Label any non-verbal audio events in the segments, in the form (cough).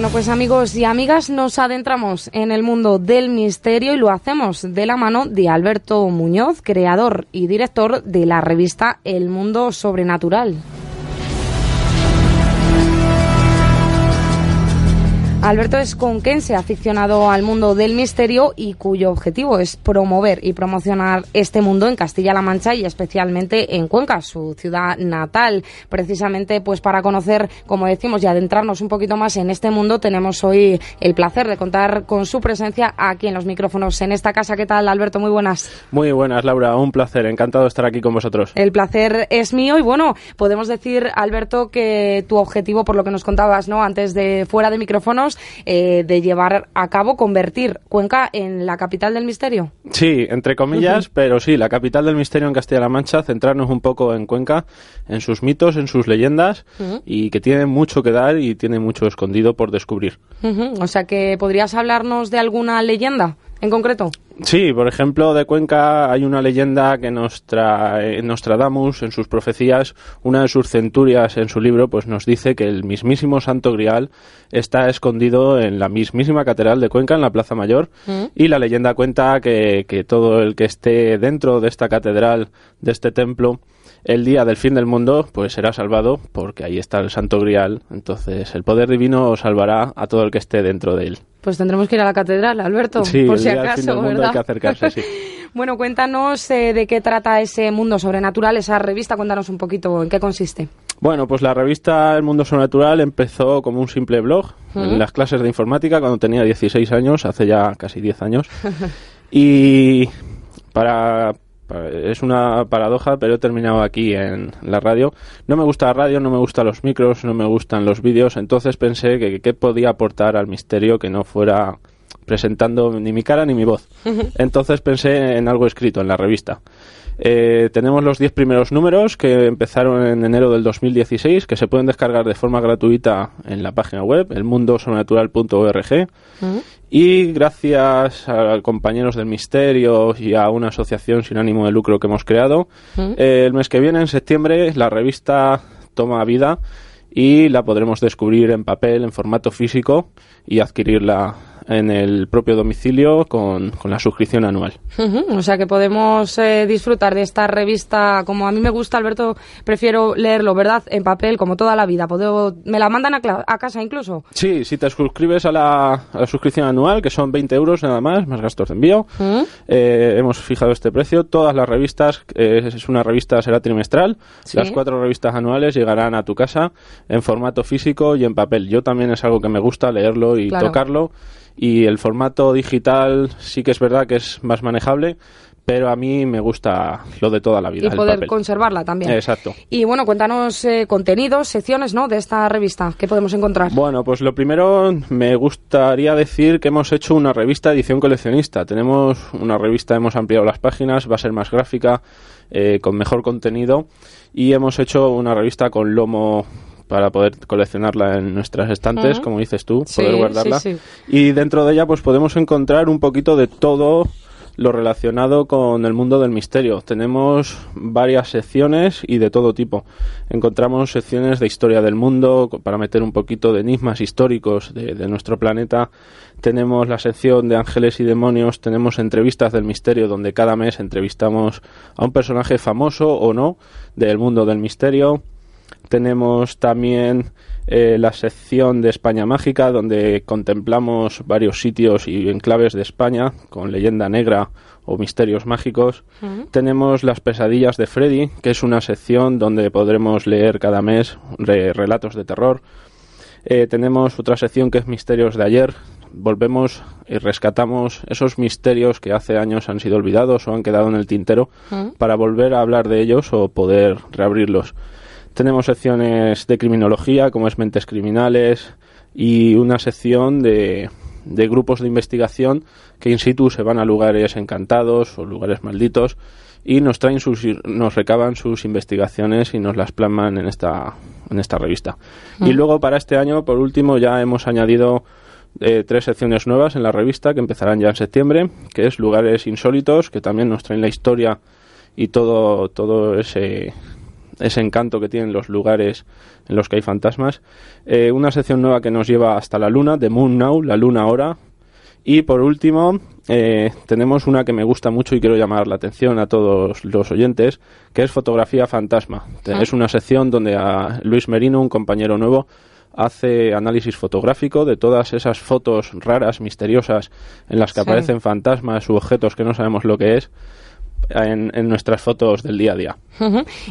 Bueno, pues amigos y amigas, nos adentramos en el mundo del misterio y lo hacemos de la mano de Alberto Muñoz, creador y director de la revista El Mundo Sobrenatural. Alberto es conquense, aficionado al mundo del misterio y cuyo objetivo es promover y promocionar este mundo en Castilla-La Mancha y especialmente en Cuenca, su ciudad natal. Precisamente, pues para conocer, como decimos, y adentrarnos un poquito más en este mundo, tenemos hoy el placer de contar con su presencia aquí en los micrófonos en esta casa. ¿Qué tal, Alberto? Muy buenas. Muy buenas, Laura. Un placer. Encantado de estar aquí con vosotros. El placer es mío y bueno, podemos decir, Alberto, que tu objetivo, por lo que nos contabas, ¿no? Antes de fuera de micrófonos, eh, de llevar a cabo, convertir Cuenca en la capital del misterio. Sí, entre comillas, pero sí, la capital del misterio en Castilla-La Mancha, centrarnos un poco en Cuenca, en sus mitos, en sus leyendas, y que tiene mucho que dar y tiene mucho escondido por descubrir. O sea que podrías hablarnos de alguna leyenda en concreto? Sí, por ejemplo, de Cuenca hay una leyenda que nos trae Nostradamus en sus profecías, una de sus centurias en su libro, pues nos dice que el mismísimo Santo Grial está escondido en la mismísima catedral de Cuenca, en la Plaza Mayor, mm. y la leyenda cuenta que, que todo el que esté dentro de esta catedral, de este templo, el día del fin del mundo, pues será salvado porque ahí está el Santo Grial. Entonces, el poder divino salvará a todo el que esté dentro de él. Pues tendremos que ir a la catedral, Alberto, sí, por si acaso, fin del mundo hay que acercarse, sí. (laughs) bueno, cuéntanos eh, de qué trata ese mundo sobrenatural, esa revista, cuéntanos un poquito en qué consiste. Bueno, pues la revista El Mundo Sobrenatural empezó como un simple blog en las clases de informática cuando tenía 16 años, hace ya casi 10 años. (laughs) y para es una paradoja, pero he terminado aquí en la radio. No me gusta la radio, no me gustan los micros, no me gustan los vídeos, entonces pensé que qué podía aportar al misterio que no fuera presentando ni mi cara ni mi voz. (laughs) Entonces pensé en algo escrito en la revista. Eh, tenemos los 10 primeros números que empezaron en enero del 2016, que se pueden descargar de forma gratuita en la página web, elmundosobrenatural.org. Y gracias a compañeros del misterio y a una asociación sin ánimo de lucro que hemos creado, eh, el mes que viene, en septiembre, la revista toma vida y la podremos descubrir en papel, en formato físico y adquirirla en el propio domicilio con, la suscripción anual. O sea que podemos eh, disfrutar de esta revista como a mí me gusta, Alberto, prefiero leerlo, ¿verdad? En papel, como toda la vida. ¿Puedo, ¿Me la mandan a, casa incluso? Sí, si te suscribes a la, suscripción anual, que son 20 euros nada más, más gastos de envío, eh, hemos fijado este precio. Todas las revistas, eh, es una revista, será trimestral. Las cuatro revistas anuales llegarán a tu casa en formato físico y en papel. Yo también es algo que me gusta leerlo y tocarlo y el formato digital sí que es verdad que es más manejable, pero a mí me gusta lo de toda la vida. Y poder conservarla también. Exacto. Y bueno, cuéntanos eh, contenidos, secciones, ¿no? De esta revista, ¿qué podemos encontrar? Bueno, pues lo primero me gustaría decir que hemos hecho una revista edición coleccionista. Tenemos una revista, hemos ampliado las páginas, va a ser más gráfica, eh, con mejor contenido y hemos hecho una revista con lomo para poder coleccionarla en nuestras estantes, como dices tú, poder guardarla. Y dentro de ella pues podemos encontrar un poquito de todo lo relacionado con el mundo del misterio. Tenemos varias secciones y de todo tipo. Encontramos secciones de historia del mundo para meter un poquito de enigmas históricos de, de, nuestro planeta. Tenemos la sección de ángeles y demonios. Tenemos entrevistas del misterio donde cada mes entrevistamos a un personaje famoso o no del mundo del misterio. Tenemos también eh, la sección de España Mágica, donde contemplamos varios sitios y enclaves de España con leyenda negra o misterios mágicos. Tenemos las pesadillas de Freddy, que es una sección donde podremos leer cada mes relatos de terror. Eh, tenemos otra sección que es Misterios de ayer. Volvemos y rescatamos esos misterios que hace años han sido olvidados o han quedado en el tintero para volver a hablar de ellos o poder reabrirlos. Tenemos secciones de criminología, como es Mentes Criminales, y una sección de, de grupos de investigación que in situ se van a lugares encantados o lugares malditos y nos traen sus nos recaban sus investigaciones y nos las plasman en esta en esta revista. Y mm. luego para este año, por último, ya hemos añadido eh, tres secciones nuevas en la revista que empezarán ya en septiembre, que es lugares insólitos, que también nos traen la historia y todo todo ese ese encanto que tienen los lugares en los que hay fantasmas. Eh, una sección nueva que nos lleva hasta la luna, The Moon Now, la luna ahora. Y por último, eh, tenemos una que me gusta mucho y quiero llamar la atención a todos los oyentes, que es fotografía fantasma. Ah. Es una sección donde a Luis Merino, un compañero nuevo, hace análisis fotográfico de todas esas fotos raras, misteriosas, en las que Sí. aparecen fantasmas u objetos que no sabemos lo que es en, en nuestras fotos del día a día.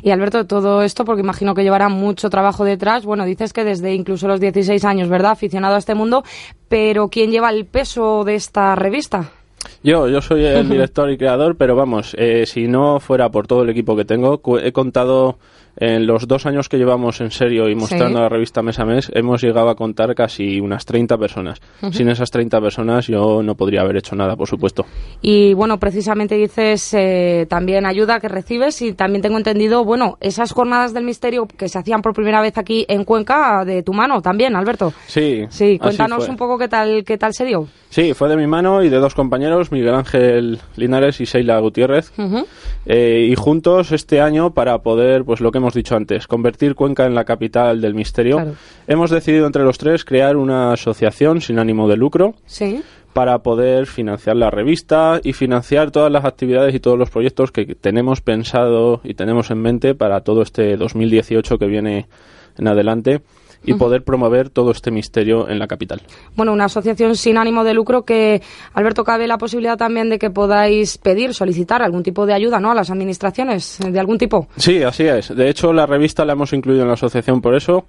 Y Alberto, todo esto, porque imagino que llevará mucho trabajo detrás, bueno, dices que desde incluso los 16 años, ¿verdad? Aficionado a este mundo, pero ¿quién lleva el peso de esta revista? Yo, yo soy el director y creador, pero vamos, eh, si no fuera por todo el equipo que tengo, he contado en los dos años que llevamos en serio y mostrando Sí. la revista mes a mes, hemos llegado a contar casi unas 30 personas. Sin esas 30 personas yo no podría haber hecho nada, por supuesto. Y bueno, precisamente dices eh, también ayuda que recibes y también tengo entendido, bueno, esas jornadas del misterio que se hacían por primera vez aquí en Cuenca de tu mano también, Alberto. Sí, Sí, cuéntanos un poco qué tal, qué tal se dio. Sí, fue de mi mano y de dos compañeros, Miguel Ángel Linares y Sheila Gutiérrez. Eh, y juntos este año para poder, pues lo que hemos dicho antes, convertir Cuenca en la capital del misterio, Claro. hemos decidido entre los tres crear una asociación sin ánimo de lucro Sí. para poder financiar la revista y financiar todas las actividades y todos los proyectos que tenemos pensado y tenemos en mente para todo este 2018 que viene en adelante y poder promover todo este misterio en la capital. Bueno, una asociación sin ánimo de lucro que, Alberto, cabe la posibilidad también de que podáis pedir, solicitar algún tipo de ayuda, ¿no? A las administraciones, eh, de algún tipo. Sí, así es. De hecho, la revista la hemos incluido en la asociación por eso.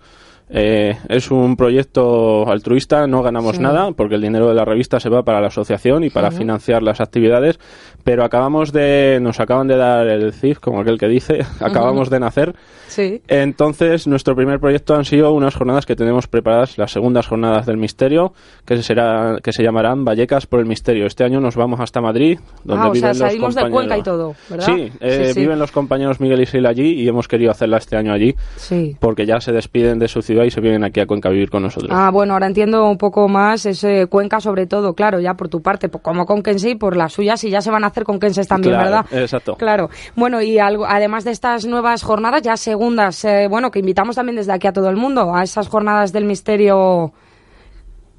Eh, es un proyecto altruista, no ganamos Sí. nada porque el dinero de la revista se va para la asociación y para financiar las actividades, pero acabamos de, nos acaban de dar el CIF, como aquel que dice, (laughs) acabamos de nacer. Sí. Entonces, nuestro primer proyecto han sido unas jornadas que tenemos preparadas, las segundas jornadas del misterio, que será, que se llamarán Vallecas por el Misterio. Este año nos vamos hasta Madrid, donde Ah, o sea, los salimos de compañeros. Cuenca y todo, ¿verdad? Sí, eh, Sí, sí. viven los compañeros Miguel y Sheila allí y hemos querido hacerla este año allí Sí. porque ya se despiden de su ciudad y se vienen aquí a Cuenca a vivir con nosotros. Ah, bueno, ahora entiendo un poco más ese Cuenca, sobre todo, claro, ya por tu parte, como conquense y por las suyas, y ya se van a hacer conquenses también, Claro, ¿verdad? exacto. Claro. Bueno, y algo, además de estas nuevas jornadas, ya segundas, eh, bueno, que invitamos también desde aquí a todo el mundo, a esas jornadas del misterio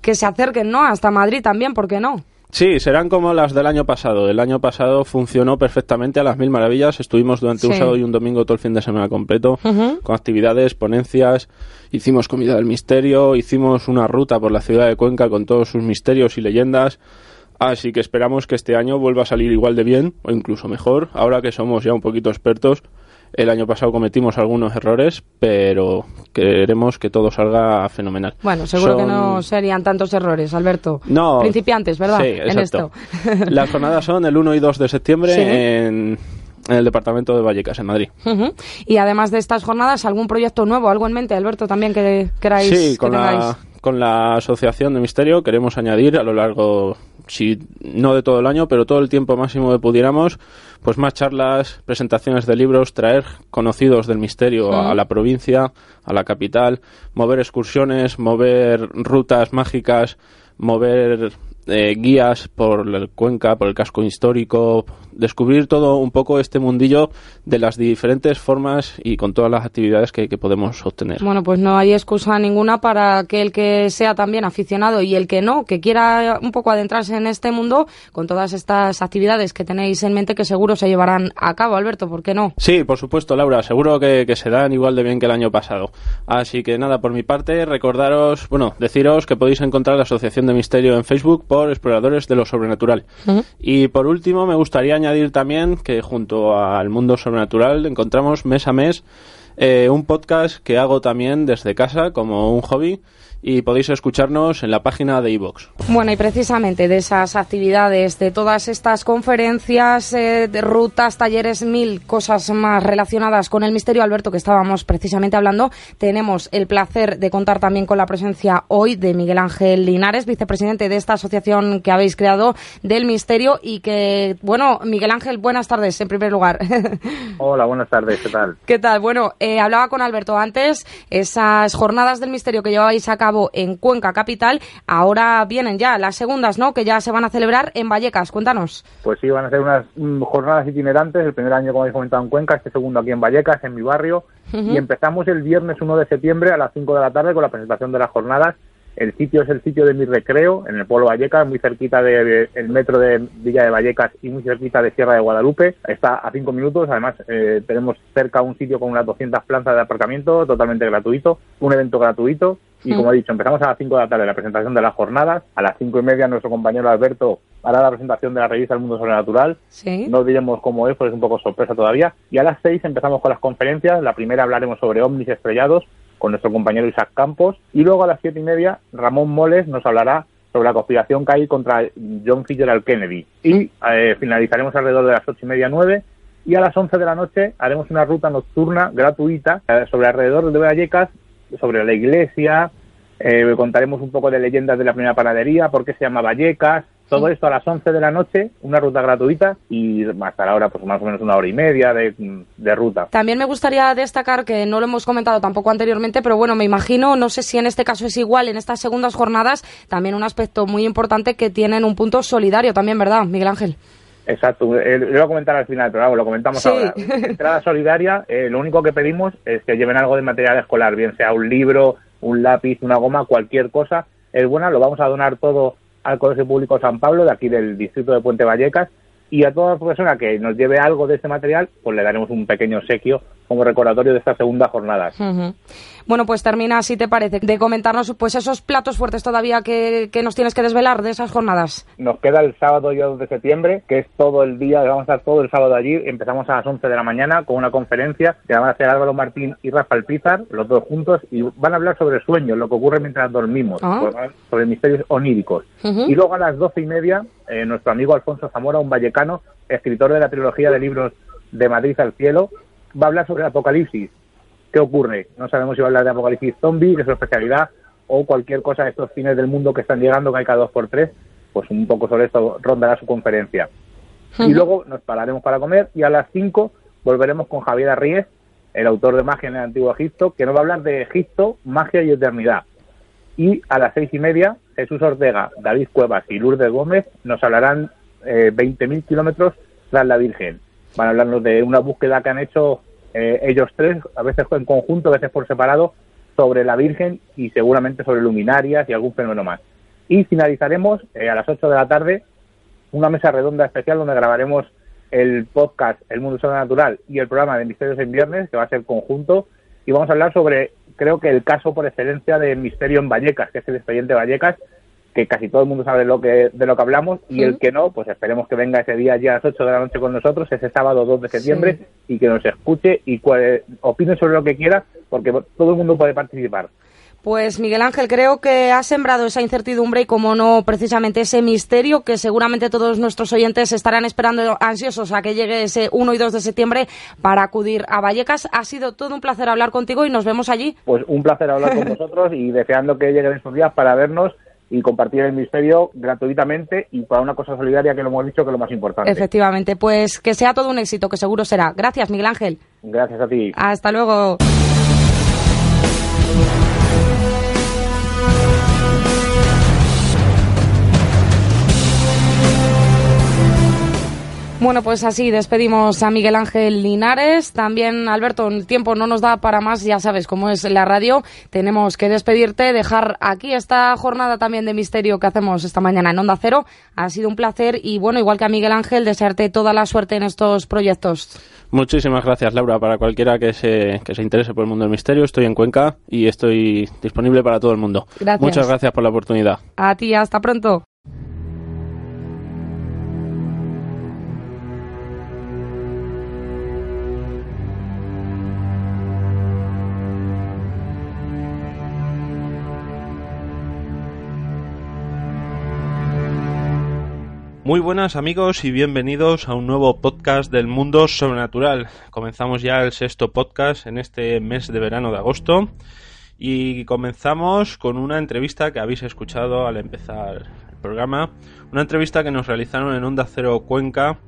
que se acerquen, ¿no? Hasta Madrid también, ¿por qué no? Sí, serán como las del año pasado. El año pasado funcionó perfectamente a las mil maravillas. Estuvimos durante un sábado y un domingo todo el fin de semana completo, con actividades, ponencias. Hicimos comida del misterio, hicimos una ruta por la ciudad de Cuenca con todos sus misterios y leyendas. Así que esperamos que este año vuelva a salir igual de bien o incluso mejor. Ahora que somos ya un poquito expertos, el año pasado cometimos algunos errores, pero queremos que todo salga fenomenal. Bueno, seguro que no serían tantos errores, Alberto. no. Principiantes, ¿verdad? Sí, en exacto. esto. (laughs) Las jornadas son el 1 y 2 de septiembre Sí. en, en el departamento de Vallecas, en Madrid. Y además de estas jornadas, ¿algún proyecto nuevo, algo en mente, Alberto, también que queráis Sí, la, con la Asociación de Misterio queremos añadir a lo largo, si no de todo el año, pero todo el tiempo máximo que pudiéramos, pues más charlas, presentaciones de libros, traer conocidos del misterio a, a la provincia, a la capital, mover excursiones, mover rutas mágicas, mover eh, guías por el Cuenca, por el casco histórico, descubrir todo un poco este mundillo de las diferentes formas y con todas las actividades que, que podemos obtener. Bueno, pues no hay excusa ninguna para que el que sea también aficionado y el que no, que quiera un poco adentrarse en este mundo con todas estas actividades que tenéis en mente que seguro se llevarán a cabo, Alberto, ¿por qué no? Sí, por supuesto, Laura. Seguro que, que se dan igual de bien que el año pasado. Así que nada, por mi parte, recordaros, bueno, deciros que podéis encontrar la Asociación de Misterio en Facebook por Exploradores de lo Sobrenatural. Y por último, me gustaría añadir también que junto al mundo sobrenatural encontramos mes a mes eh, un podcast que hago también desde casa como un hobby y podéis escucharnos en la página de iVoox. Bueno, y precisamente de esas actividades, de todas estas conferencias, eh, de rutas, talleres, mil cosas más relacionadas con el misterio, Alberto, que estábamos precisamente hablando, tenemos el placer de contar también con la presencia hoy de Miguel Ángel Linares, vicepresidente de esta asociación que habéis creado del misterio y que, bueno, Miguel Ángel, buenas tardes en primer lugar. (laughs) Hola, buenas tardes, ¿qué tal? ¿Qué tal? Bueno, eh, hablaba con Alberto antes, esas jornadas del misterio que lleváis a cabo en Cuenca Capital, ahora vienen ya las segundas, ¿no? Que ya se van a celebrar en Vallecas. Cuéntanos. Pues sí, van a ser unas mm, jornadas itinerantes. El primer año, como habéis comentado, en Cuenca, este segundo aquí en Vallecas, en mi barrio. Y empezamos el viernes 1 de septiembre a las 5 de la tarde con la presentación de las jornadas el sitio es el sitio de mi recreo, en el pueblo Vallecas, muy cerquita del el metro de Villa de Vallecas y muy cerquita de Sierra de Guadalupe. Está a cinco minutos. Además, eh, tenemos cerca un sitio con unas 200 plantas de aparcamiento, totalmente gratuito, un evento gratuito. Y como he dicho, empezamos a las 5 de la tarde la presentación de las jornadas. A las cinco y media nuestro compañero Alberto hará la presentación de la revista El Mundo Sobrenatural. Sí. No diremos cómo es, porque es un poco sorpresa todavía. Y a las 6 empezamos con las conferencias. La primera hablaremos sobre ovnis estrellados con nuestro compañero Isaac Campos. Y luego a las siete y media, Ramón Moles nos hablará sobre la conspiración que hay contra John Fitzgerald Kennedy. Y eh, finalizaremos alrededor de las ocho y media, nueve. Y a las once de la noche haremos una ruta nocturna gratuita eh, sobre alrededor de Vallecas, sobre la iglesia. Eh, contaremos un poco de leyendas de la primera panadería, por qué se llama Vallecas, todo esto a las 11 de la noche, una ruta gratuita y hasta la hora, pues más o menos una hora y media de, ruta. También me gustaría destacar que no lo hemos comentado tampoco anteriormente, pero bueno, me imagino, no sé si en este caso es igual, en estas segundas jornadas, también un aspecto muy importante que tienen un punto solidario también, ¿verdad, Miguel Ángel? Exacto, eh, lo voy a comentar al final, pero lo comentamos ahora. (laughs) Entrada solidaria, eh, lo único que pedimos es que lleven algo de material escolar, bien sea un libro, un lápiz, una goma, cualquier cosa. Es buena, lo vamos a donar todo al Colegio Público San Pablo, de aquí del distrito de Puente Vallecas, y a toda persona que nos lleve algo de este material, pues le daremos un pequeño obsequio como recordatorio de esta segunda jornada. Bueno, pues termina, si te parece, de comentarnos pues esos platos fuertes todavía que, nos tienes que desvelar de esas jornadas. Nos queda el sábado 2 de septiembre, que es todo el día, vamos a estar todo el sábado allí. Empezamos a las 11 de la mañana con una conferencia que van a hacer Álvaro Martín y Rafael Pizar, los dos juntos, y van a hablar sobre sueños, lo que ocurre mientras dormimos, ah. pues, sobre misterios oníricos. Y luego a las doce y media, eh, nuestro amigo Alfonso Zamora, un vallecano, escritor de la trilogía de libros de Madrid al cielo, va a hablar sobre el apocalipsis. ¿Qué ocurre? No sabemos si va a hablar de apocalipsis zombie, que es su especialidad, o cualquier cosa de estos fines del mundo que están llegando, que hay cada dos por tres. Pues un poco sobre esto rondará su conferencia. Y luego nos pararemos para comer y a las cinco volveremos con Javier Arríez, el autor de Magia en el Antiguo Egipto, que nos va a hablar de Egipto, magia y eternidad. Y a las seis y media, Jesús Ortega, David Cuevas y Lourdes Gómez nos hablarán eh, 20.000 kilómetros tras la Virgen van a hablarnos de una búsqueda que han hecho eh, ellos tres, a veces en conjunto, a veces por separado, sobre la Virgen y seguramente sobre luminarias y algún fenómeno más. Y finalizaremos eh, a las 8 de la tarde una mesa redonda especial donde grabaremos el podcast El Mundo Sobrenatural y el programa de Misterios en Viernes, que va a ser conjunto, y vamos a hablar sobre, creo que el caso por excelencia de Misterio en Vallecas, que es el expediente Vallecas, que casi todo el mundo sabe de lo que, de lo que hablamos y el que no, pues esperemos que venga ese día ya a las 8 de la noche con nosotros, ese sábado 2 de septiembre, y que nos escuche y opine sobre lo que quiera, porque todo el mundo puede participar. Pues Miguel Ángel, creo que ha sembrado esa incertidumbre y, como no, precisamente ese misterio que seguramente todos nuestros oyentes estarán esperando ansiosos a que llegue ese 1 y 2 de septiembre para acudir a Vallecas. Ha sido todo un placer hablar contigo y nos vemos allí. Pues un placer hablar con (laughs) vosotros y deseando que lleguen estos días para vernos y compartir el misterio gratuitamente y para una cosa solidaria que lo hemos dicho que es lo más importante. Efectivamente, pues que sea todo un éxito, que seguro será. Gracias, Miguel Ángel. Gracias a ti. Hasta luego. Bueno, pues así despedimos a Miguel Ángel Linares. También, Alberto, el tiempo no nos da para más, ya sabes cómo es la radio. Tenemos que despedirte, dejar aquí esta jornada también de misterio que hacemos esta mañana en Onda Cero. Ha sido un placer y, bueno, igual que a Miguel Ángel, desearte toda la suerte en estos proyectos. Muchísimas gracias, Laura. Para cualquiera que se, que se interese por el mundo del misterio, estoy en Cuenca y estoy disponible para todo el mundo. Gracias. Muchas gracias por la oportunidad. A ti, hasta pronto. Muy buenas amigos y bienvenidos a un nuevo podcast del mundo sobrenatural. Comenzamos ya el sexto podcast en este mes de verano de agosto y comenzamos con una entrevista que habéis escuchado al empezar el programa, una entrevista que nos realizaron en Onda Cero Cuenca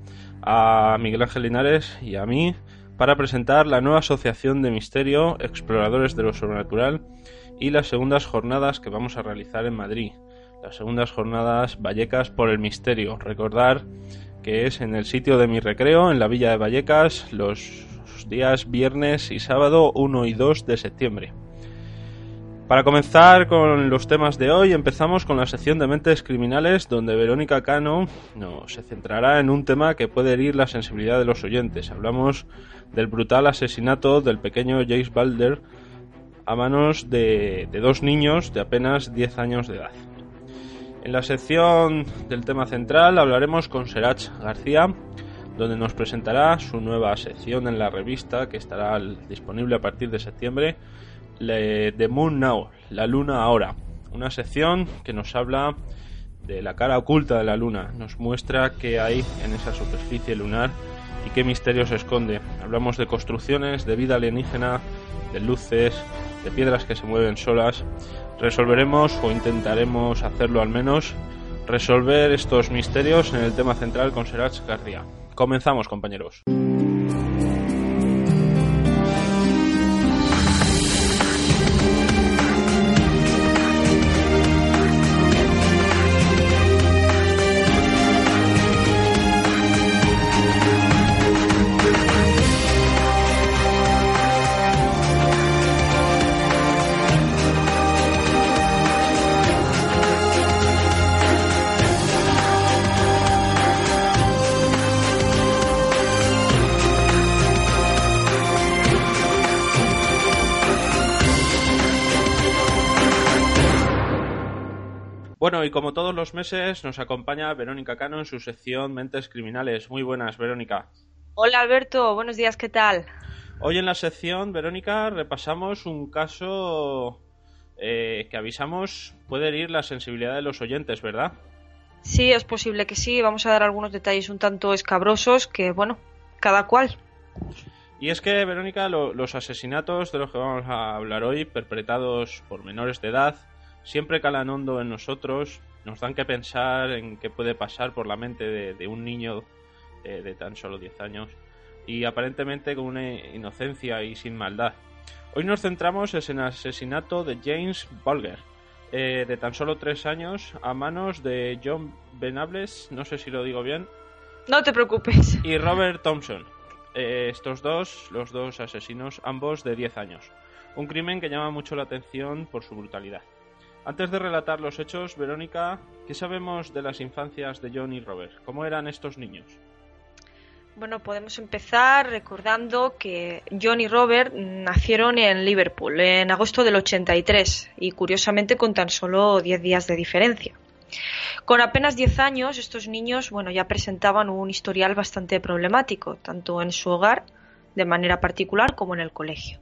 a Miguel Ángel Linares y a mí para presentar la nueva asociación de misterio Exploradores de lo Sobrenatural y las segundas jornadas que vamos a realizar en Madrid. Las segundas jornadas Vallecas por el Misterio. Recordar que es en el sitio de mi recreo, en la villa de Vallecas, los días viernes y sábado 1 y 2 de septiembre. Para comenzar con los temas de hoy, empezamos con la sección de mentes criminales, donde Verónica Cano no, se centrará en un tema que puede herir la sensibilidad de los oyentes. Hablamos del brutal asesinato del pequeño Jace Balder a manos de, dos niños de apenas 10 años de edad. En la sección del tema central hablaremos con Serach García, donde nos presentará su nueva sección en la revista que estará disponible a partir de septiembre, The Moon Now, la luna ahora. Una sección que nos habla de la cara oculta de la luna, nos muestra qué hay en esa superficie lunar y qué misterio se esconde. Hablamos de construcciones, de vida alienígena, de luces, de piedras que se mueven solas. Resolveremos o intentaremos hacerlo al menos resolver estos misterios en el tema central con Serach García. Comenzamos, compañeros. Bueno, y como todos los meses, nos acompaña Verónica Cano en su sección Mentes Criminales. Muy buenas, Verónica. Hola, Alberto. Buenos días, ¿qué tal? Hoy en la sección, Verónica, repasamos un caso eh, que avisamos puede herir la sensibilidad de los oyentes, ¿verdad? Sí, es posible que sí. Vamos a dar algunos detalles un tanto escabrosos que, bueno, cada cual. Y es que, Verónica, los asesinatos de los que vamos a hablar hoy, perpetrados por menores de edad, siempre calan hondo en nosotros, nos dan que pensar en qué puede pasar por la mente de, un niño de, tan solo 10 años y aparentemente con una inocencia y sin maldad. Hoy nos centramos en el asesinato de James Bolger, eh, de tan solo 3 años, a manos de John Benables, no sé si lo digo bien. No te preocupes. Y Robert Thompson. Eh, estos dos, los dos asesinos, ambos de 10 años. Un crimen que llama mucho la atención por su brutalidad. Antes de relatar los hechos, Verónica, ¿qué sabemos de las infancias de John y Robert? ¿Cómo eran estos niños? Bueno, podemos empezar recordando que John y Robert nacieron en Liverpool en agosto del 83 y curiosamente con tan solo 10 días de diferencia. Con apenas 10 años, estos niños, bueno, ya presentaban un historial bastante problemático, tanto en su hogar, de manera particular, como en el colegio.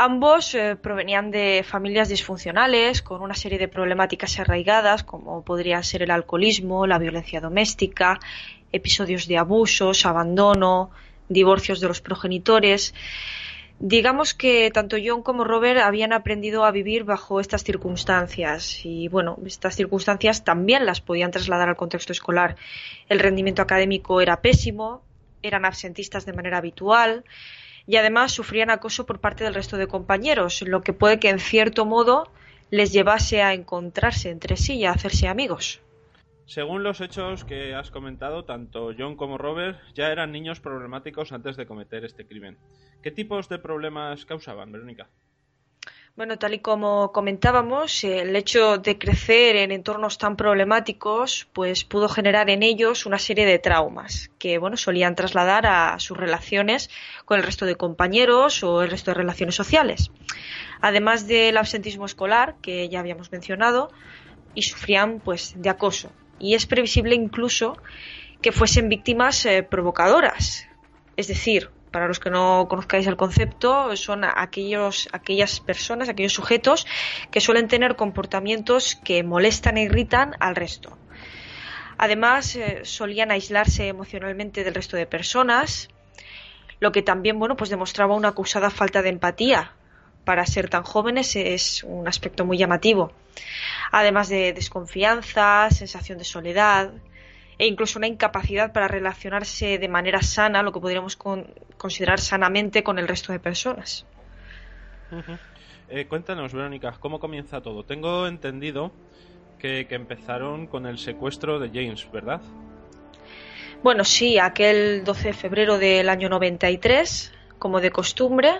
Ambos eh, provenían de familias disfuncionales, con una serie de problemáticas arraigadas, como podrían ser el alcoholismo, la violencia doméstica, episodios de abusos, abandono, divorcios de los progenitores. Digamos que tanto John como Robert habían aprendido a vivir bajo estas circunstancias y bueno, estas circunstancias también las podían trasladar al contexto escolar. El rendimiento académico era pésimo, eran absentistas de manera habitual, y además sufrían acoso por parte del resto de compañeros, lo que puede que en cierto modo les llevase a encontrarse entre sí y a hacerse amigos. Según los hechos que has comentado, tanto John como Robert ya eran niños problemáticos antes de cometer este crimen. ¿Qué tipos de problemas causaban, Verónica? Bueno, tal y como comentábamos, el hecho de crecer en entornos tan problemáticos, pues pudo generar en ellos una serie de traumas que, bueno, solían trasladar a sus relaciones con el resto de compañeros o el resto de relaciones sociales. Además del absentismo escolar, que ya habíamos mencionado, y sufrían, pues, de acoso. Y es previsible incluso que fuesen víctimas eh, provocadoras, es decir, para los que no conozcáis el concepto, son aquellos, aquellas personas, aquellos sujetos que suelen tener comportamientos que molestan e irritan al resto. Además, eh, solían aislarse emocionalmente del resto de personas, lo que también, bueno, pues demostraba una acusada falta de empatía. Para ser tan jóvenes es un aspecto muy llamativo. Además de desconfianza, sensación de soledad, e incluso una incapacidad para relacionarse de manera sana, lo que podríamos considerar sanamente con el resto de personas. Eh, cuéntanos, Verónica, ¿cómo comienza todo? Tengo entendido que, que empezaron con el secuestro de James, ¿verdad? Bueno, sí, aquel 12 de febrero del año 93, como de costumbre,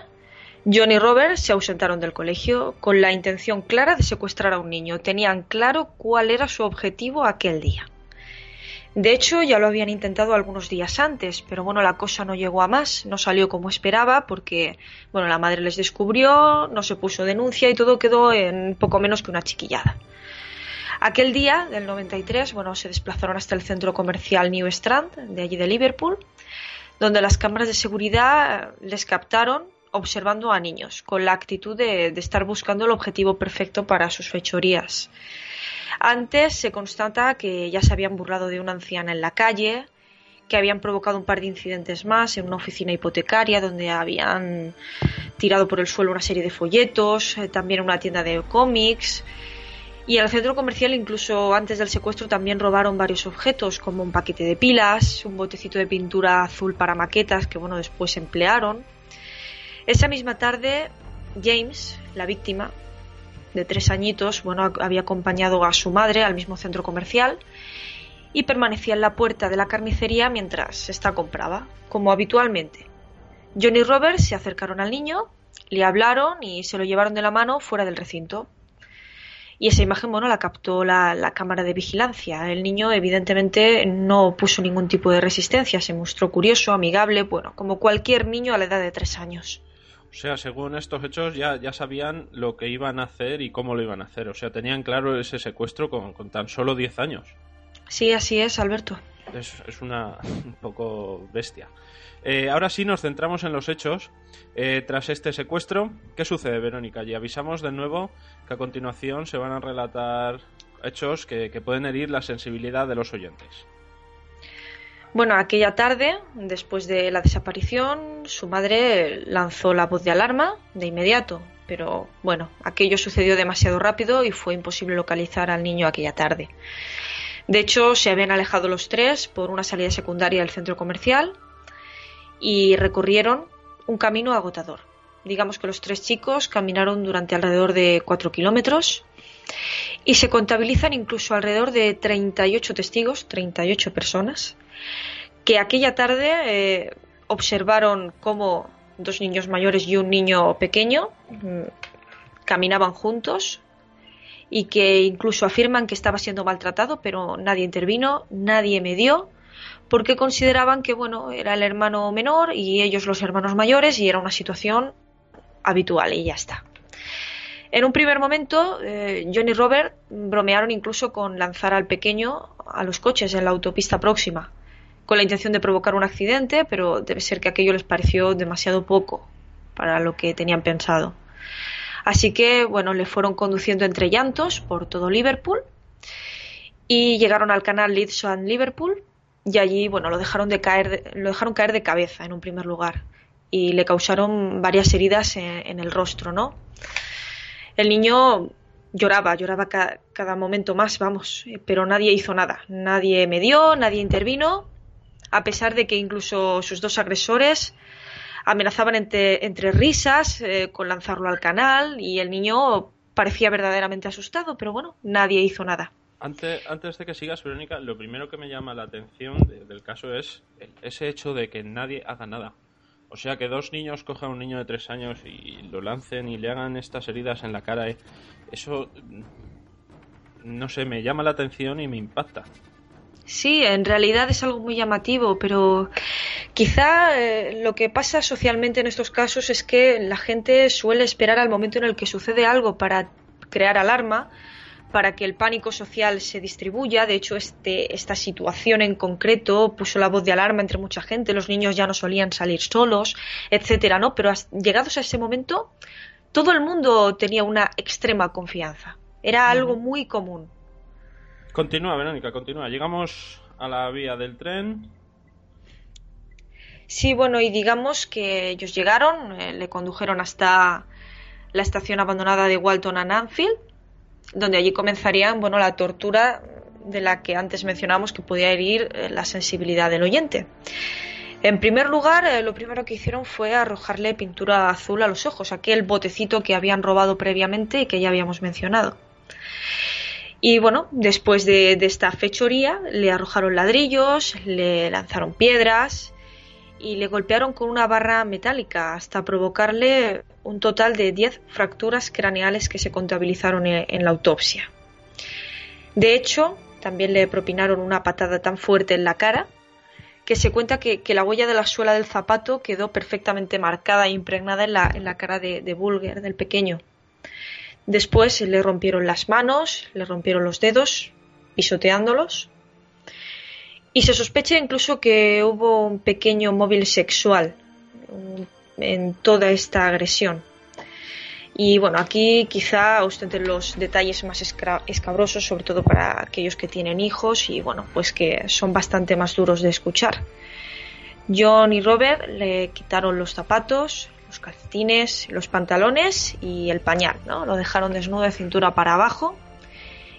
John y Robert se ausentaron del colegio con la intención clara de secuestrar a un niño. Tenían claro cuál era su objetivo aquel día. De hecho, ya lo habían intentado algunos días antes, pero bueno, la cosa no llegó a más, no salió como esperaba porque, bueno, la madre les descubrió, no se puso denuncia y todo quedó en poco menos que una chiquillada. Aquel día del 93, bueno, se desplazaron hasta el centro comercial New Strand, de allí de Liverpool, donde las cámaras de seguridad les captaron observando a niños, con la actitud de, estar buscando el objetivo perfecto para sus fechorías. Antes se constata que ya se habían burlado de una anciana en la calle, que habían provocado un par de incidentes más en una oficina hipotecaria donde habían tirado por el suelo una serie de folletos, eh, también una tienda de cómics, y en el centro comercial, incluso antes del secuestro, también robaron varios objetos, como un paquete de pilas, un botecito de pintura azul para maquetas que bueno, después emplearon. Esa misma tarde, James, la víctima, de tres añitos, bueno, había acompañado a su madre al mismo centro comercial y permanecía en la puerta de la carnicería mientras esta compraba, como habitualmente. John y Robert se acercaron al niño, le hablaron y se lo llevaron de la mano fuera del recinto. Y esa imagen, bueno, la captó la, cámara de vigilancia. El niño, evidentemente, no puso ningún tipo de resistencia, se mostró curioso, amigable, bueno, como cualquier niño a la edad de tres años. O sea, según estos hechos ya, ya sabían lo que iban a hacer y cómo lo iban a hacer. O sea, tenían claro ese secuestro con, con tan solo diez años. Sí, así es, Alberto. Es, es una (laughs) un poco bestia. Eh, ahora sí nos centramos en los hechos. Eh, tras este secuestro, ¿qué sucede, Verónica? Y avisamos de nuevo que a continuación se van a relatar hechos que, pueden herir la sensibilidad de los oyentes. Bueno, aquella tarde, después de la desaparición, su madre lanzó la voz de alarma de inmediato, pero bueno, aquello sucedió demasiado rápido y fue imposible localizar al niño aquella tarde. De hecho, se habían alejado los tres por una salida secundaria del centro comercial y recorrieron un camino agotador. Digamos que los tres chicos caminaron durante alrededor de cuatro kilómetros y se contabilizan incluso alrededor de 38 testigos, 38 personas, que aquella tarde eh, observaron cómo dos niños mayores y un niño pequeño mm, caminaban juntos y que incluso afirman que estaba siendo maltratado, pero nadie intervino, nadie medió porque consideraban que bueno era el hermano menor y ellos los hermanos mayores y era una situación habitual y ya está. En un primer momento, eh, John y Robert bromearon incluso con lanzar al pequeño a los coches en la autopista próxima, con la intención de provocar un accidente, pero debe ser que aquello les pareció demasiado poco para lo que tenían pensado. Así que, bueno, le fueron conduciendo entre llantos por todo Liverpool y llegaron al canal Leeds and Liverpool, y allí, bueno, lo dejaron, de caer, lo dejaron caer de cabeza en un primer lugar y le causaron varias heridas en, el rostro, ¿no? El niño lloraba, lloraba cada momento más, vamos, pero nadie hizo nada, nadie me dio, nadie intervino, a pesar de que incluso sus dos agresores amenazaban entre, risas eh, con lanzarlo al canal y el niño parecía verdaderamente asustado, pero bueno, nadie hizo nada. Antes de que sigas, Verónica, lo primero que me llama la atención del caso es ese hecho de que nadie haga nada. O sea, que dos niños cojan a un niño de tres años y lo lancen y le hagan estas heridas en la cara, eh, eso, no sé, me llama la atención y me impacta. Sí, en realidad es algo muy llamativo, pero quizá eh, lo que pasa socialmente en estos casos es que la gente suele esperar al momento en el que sucede algo para crear alarma para que el pánico social se distribuya. De hecho, este, esta situación en concreto puso la voz de alarma entre mucha gente. Los niños ya no solían salir solos, etcétera, ¿no? Pero llegados a ese momento, todo el mundo tenía una extrema confianza. Era algo muy común. Continúa, Verónica, continúa. Llegamos a la vía del tren. Sí, bueno, y digamos que ellos llegaron, eh, le condujeron hasta la estación abandonada de Walton and Anfield donde allí comenzarían bueno, la tortura de la que antes mencionamos que podía herir eh, la sensibilidad del oyente. En primer lugar, eh, lo primero que hicieron fue arrojarle pintura azul a los ojos, aquel botecito que habían robado previamente y que ya habíamos mencionado. Y bueno, después de, esta fechoría, le arrojaron ladrillos, le lanzaron piedras y le golpearon con una barra metálica hasta provocarle un total de 10 fracturas craneales que se contabilizaron en la autopsia. De hecho, también le propinaron una patada tan fuerte en la cara que se cuenta que, la huella de la suela del zapato quedó perfectamente marcada e impregnada en la, cara de, Bulger, del pequeño. Después le rompieron las manos, le rompieron los dedos, pisoteándolos. Y se sospecha incluso que hubo un pequeño móvil sexual en toda esta agresión. Y bueno, aquí quizá ostenten los detalles más escabrosos, sobre todo para aquellos que tienen hijos y bueno, pues que son bastante más duros de escuchar. John y Robert le quitaron los zapatos, los calcetines, los pantalones y el pañal, ¿no? Lo dejaron desnudo de cintura para abajo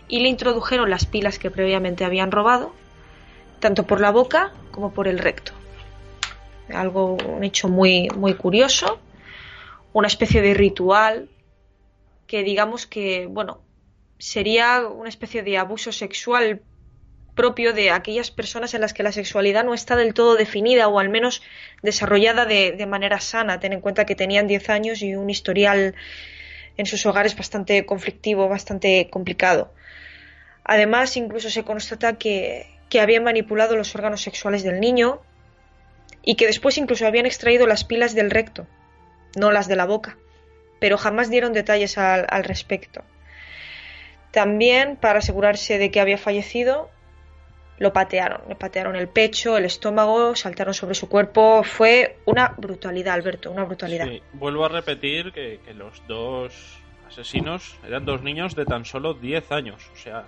y le introdujeron las pilas que previamente habían robado, tanto por la boca como por el recto. Algo, un hecho muy, muy curioso una especie de ritual que digamos que, bueno, sería una especie de abuso sexual propio de aquellas personas en las que la sexualidad no está del todo definida o al menos desarrollada de, manera sana. Ten en cuenta que tenían 10 años y un historial en sus hogares bastante conflictivo, bastante complicado. Además, incluso se constata que, que habían manipulado los órganos sexuales del niño y que después incluso habían extraído las pilas del recto no las de la boca, pero jamás dieron detalles al, respecto. También, para asegurarse de que había fallecido, lo patearon, le patearon el pecho, el estómago, saltaron sobre su cuerpo. Fue una brutalidad, Alberto, una brutalidad. Vuelvo a repetir que, que, los dos asesinos eran dos niños de tan solo 10 años, o sea,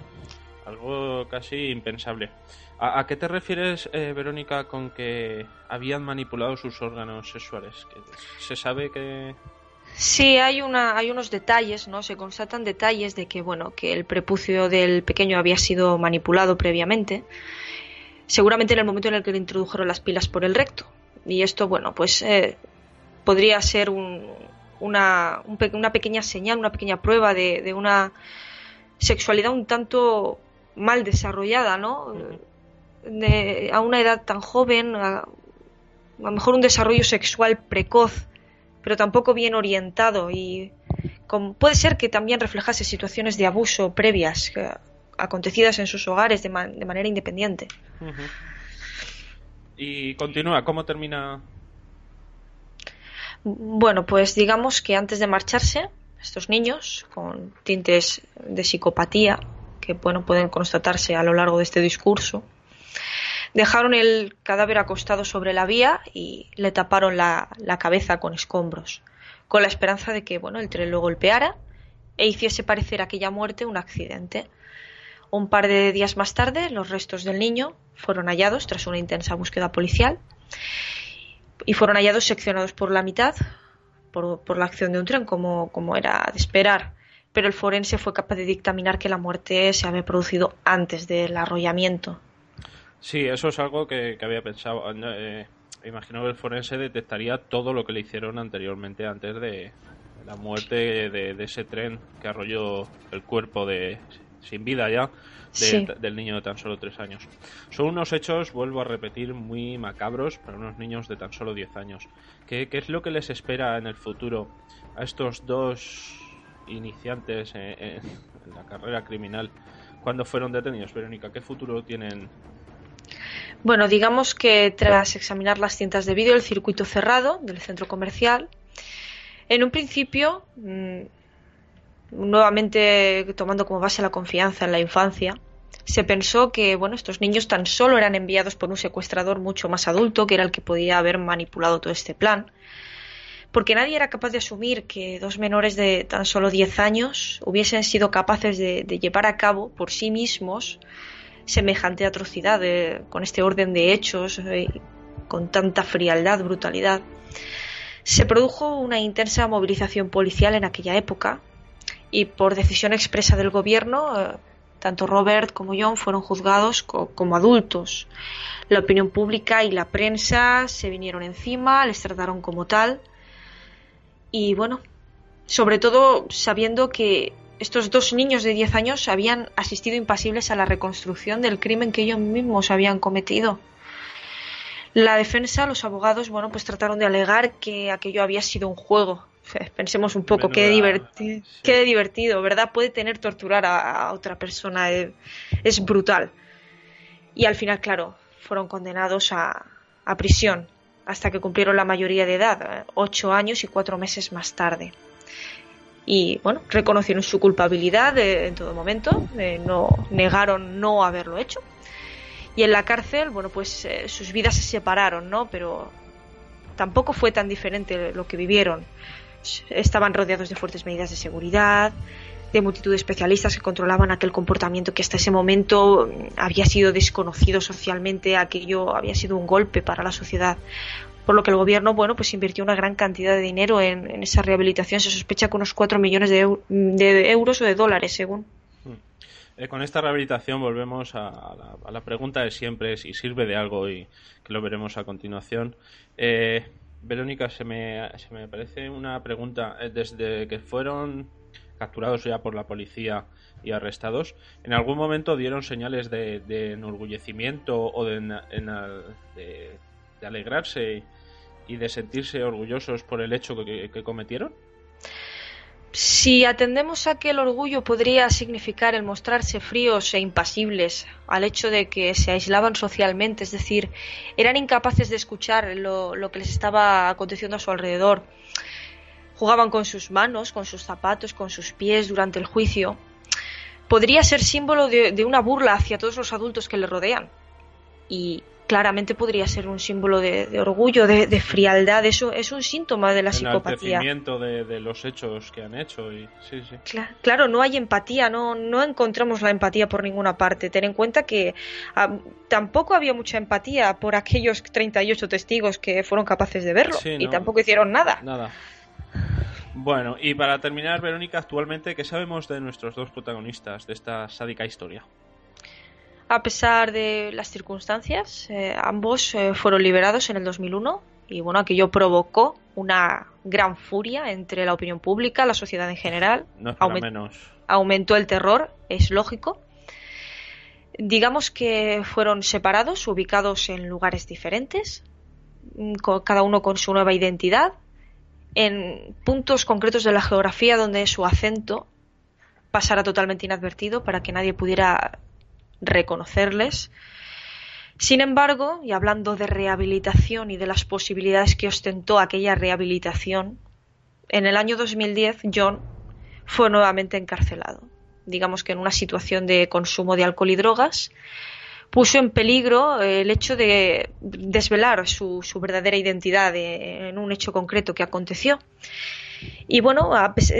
algo casi impensable. ¿A, qué te refieres, eh, Verónica, con que habían manipulado sus órganos sexuales? ¿Se sabe que...? Sí, hay, una, hay unos detalles, ¿no? Se constatan detalles de que, bueno, que el prepucio del pequeño había sido manipulado previamente, seguramente en el momento en el que le introdujeron las pilas por el recto. Y esto, bueno, pues eh, podría ser una, una pequeña señal, una pequeña prueba de, una sexualidad un tanto mal desarrollada, ¿no? a una edad tan joven, a, lo mejor un desarrollo sexual precoz, pero tampoco bien orientado y puede ser que también reflejase situaciones de abuso previas acontecidas en sus hogares de, manera independiente. Y continúa, ¿cómo termina? Bueno, pues digamos que antes de marcharse, estos niños con tintes de psicopatía que bueno pueden constatarse a lo largo de este discurso, Dejaron el cadáver acostado sobre la vía y le taparon la, cabeza con escombros, con la esperanza de que bueno, el tren lo golpeara e hiciese parecer aquella muerte un accidente. Un par de días más tarde, los restos del niño fueron hallados tras una intensa búsqueda policial y fueron hallados seccionados por la mitad por, por la acción de un tren, como, como era de esperar. Pero el forense fue capaz de dictaminar que la muerte se había producido antes del arrollamiento Sí, eso es algo que, había pensado. Eh, imagino que el forense detectaría todo lo que le hicieron anteriormente, antes de la muerte de, ese tren que arrolló el cuerpo de sin vida ya del niño de tan solo tres años. Son unos hechos, vuelvo a repetir, muy macabros para unos niños de tan solo diez años. ¿Qué, es lo que les espera en el futuro a estos dos iniciantes en la carrera criminal cuando fueron detenidos? Verónica, ¿qué futuro tienen bueno, digamos que tras examinar las cintas de vídeo, el circuito cerrado del centro comercial, en un principio, mm, nuevamente tomando como base la confianza en la infancia, se pensó que bueno, estos niños tan solo eran enviados por un secuestrador mucho más adulto, que era el que podía haber manipulado todo este plan, porque nadie era capaz de asumir que dos menores de tan solo 10 años hubiesen sido capaces de llevar a cabo por sí mismos semejante atrocidad con este orden de hechos, eh, con tanta frialdad, brutalidad. Se produjo una intensa movilización policial en aquella época y por decisión expresa del gobierno, eh, tanto Robert como John fueron juzgados como adultos. La opinión pública y la prensa se vinieron encima, les trataron como tal. Y bueno, sobre todo sabiendo que estos dos niños de 10 años habían asistido impasibles a la reconstrucción del crimen que ellos mismos habían cometido. La defensa, los abogados, bueno, pues trataron de alegar que aquello había sido un juego. Pensemos un poco, qué, divertido, qué divertido, ¿verdad? Puede tener torturar a, otra persona, eh, es brutal. Y al final, claro, fueron condenados a, a prisión hasta que cumplieron la mayoría de edad, eh, ocho años y cuatro meses más tarde y bueno, reconocieron su culpabilidad en todo momento, no negaron no haberlo hecho. Y en la cárcel, bueno, pues eh, sus vidas se separaron, ¿no? Pero tampoco fue tan diferente lo que vivieron. Estaban rodeados de fuertes medidas de seguridad, de multitud de especialistas que controlaban aquel comportamiento que hasta ese momento mm, había sido desconocido socialmente, aquello había sido un golpe para la sociedad. Por lo que el gobierno bueno pues invirtió una gran cantidad de dinero en, esa rehabilitación. Se sospecha que unos 4 millones de, euros o de dólares según. Hmm. eh, con esta rehabilitación volvemos a, la, pregunta de siempre si sirve de algo y que lo veremos a continuación. Eh, Verónica se me, se me parece una pregunta. Eh, desde que fueron capturados ya por la policía y arrestados, ¿en algún momento dieron señales de, enorgullecimiento o de, de de alegrarse y de sentirse orgullosos por el hecho que, cometieron? Si atendemos a que el orgullo podría significar el mostrarse fríos e impasibles al hecho de que se aislaban socialmente, es decir, eran incapaces de escuchar lo, que les estaba aconteciendo a su alrededor, jugaban con sus manos, con sus zapatos, con sus pies durante el juicio, podría ser símbolo de, de una burla hacia todos los adultos que le rodean. Y claramente podría ser un símbolo de, orgullo, de, frialdad. Eso es un síntoma de la psicopatía. De, de los hechos que han hecho. Y... Claro, no hay empatía, no, no encontramos la empatía por ninguna parte. Ten en cuenta que ah, tampoco había mucha empatía por aquellos 38 testigos que fueron capaces de verlo y tampoco hicieron nada. Nada. Bueno, y para terminar, Verónica, actualmente, ¿qué sabemos de nuestros dos protagonistas de esta sádica historia? A pesar de las circunstancias, eh, ambos eh, fueron liberados en el 2001 y bueno, aquello provocó una gran furia entre la opinión pública, la sociedad en general. (laughs) No menos. Aumentó el terror, es lógico. Digamos que fueron separados, ubicados en lugares diferentes, mm, cada uno con su nueva identidad, en puntos concretos de la geografía donde su acento pasara totalmente inadvertido para que nadie pudiera reconocerles. Sin embargo, y hablando de rehabilitación y de las posibilidades que ostentó aquella rehabilitación, en el año 2010 John fue nuevamente encarcelado. Digamos que en una situación de consumo de alcohol y drogas, puso en peligro el hecho de desvelar su, verdadera identidad en un hecho concreto que aconteció. Y bueno,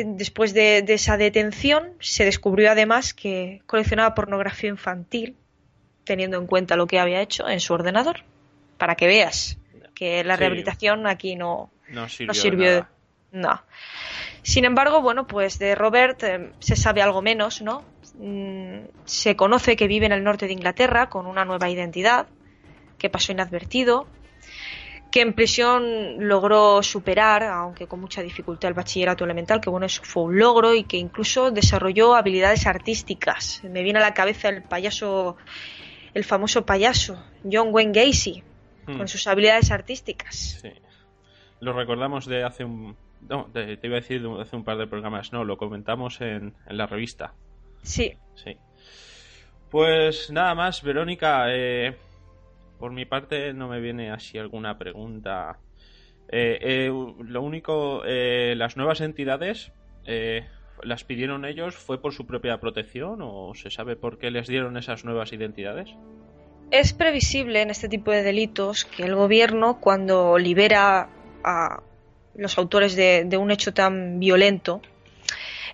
después de, esa detención se descubrió además que coleccionaba pornografía infantil, teniendo en cuenta lo que había hecho en su ordenador, para que veas que la rehabilitación aquí no, no sirvió. No. Sin embargo, bueno, pues de Robert eh, se sabe algo menos, ¿no? Mm, se conoce que vive en el norte de Inglaterra con una nueva identidad, que pasó inadvertido, que en prisión logró superar, aunque con mucha dificultad, el bachillerato elemental, que bueno, eso fue un logro y que incluso desarrolló habilidades artísticas. Me viene a la cabeza el payaso, el famoso payaso, John Wayne Gacy, hmm. con sus habilidades artísticas. Sí. Lo recordamos de hace un... No, te iba a decir de hace un par de programas, no, lo comentamos en, en la revista. Sí. Sí. Pues nada más, Verónica. Eh, por mi parte no me viene así alguna pregunta. Eh, eh, lo único, eh, las nuevas entidades las pidieron ellos, ¿fue por su propia protección o se sabe por qué les dieron esas nuevas identidades? Es previsible en este tipo de delitos que el gobierno, cuando libera a los autores de, un hecho tan violento,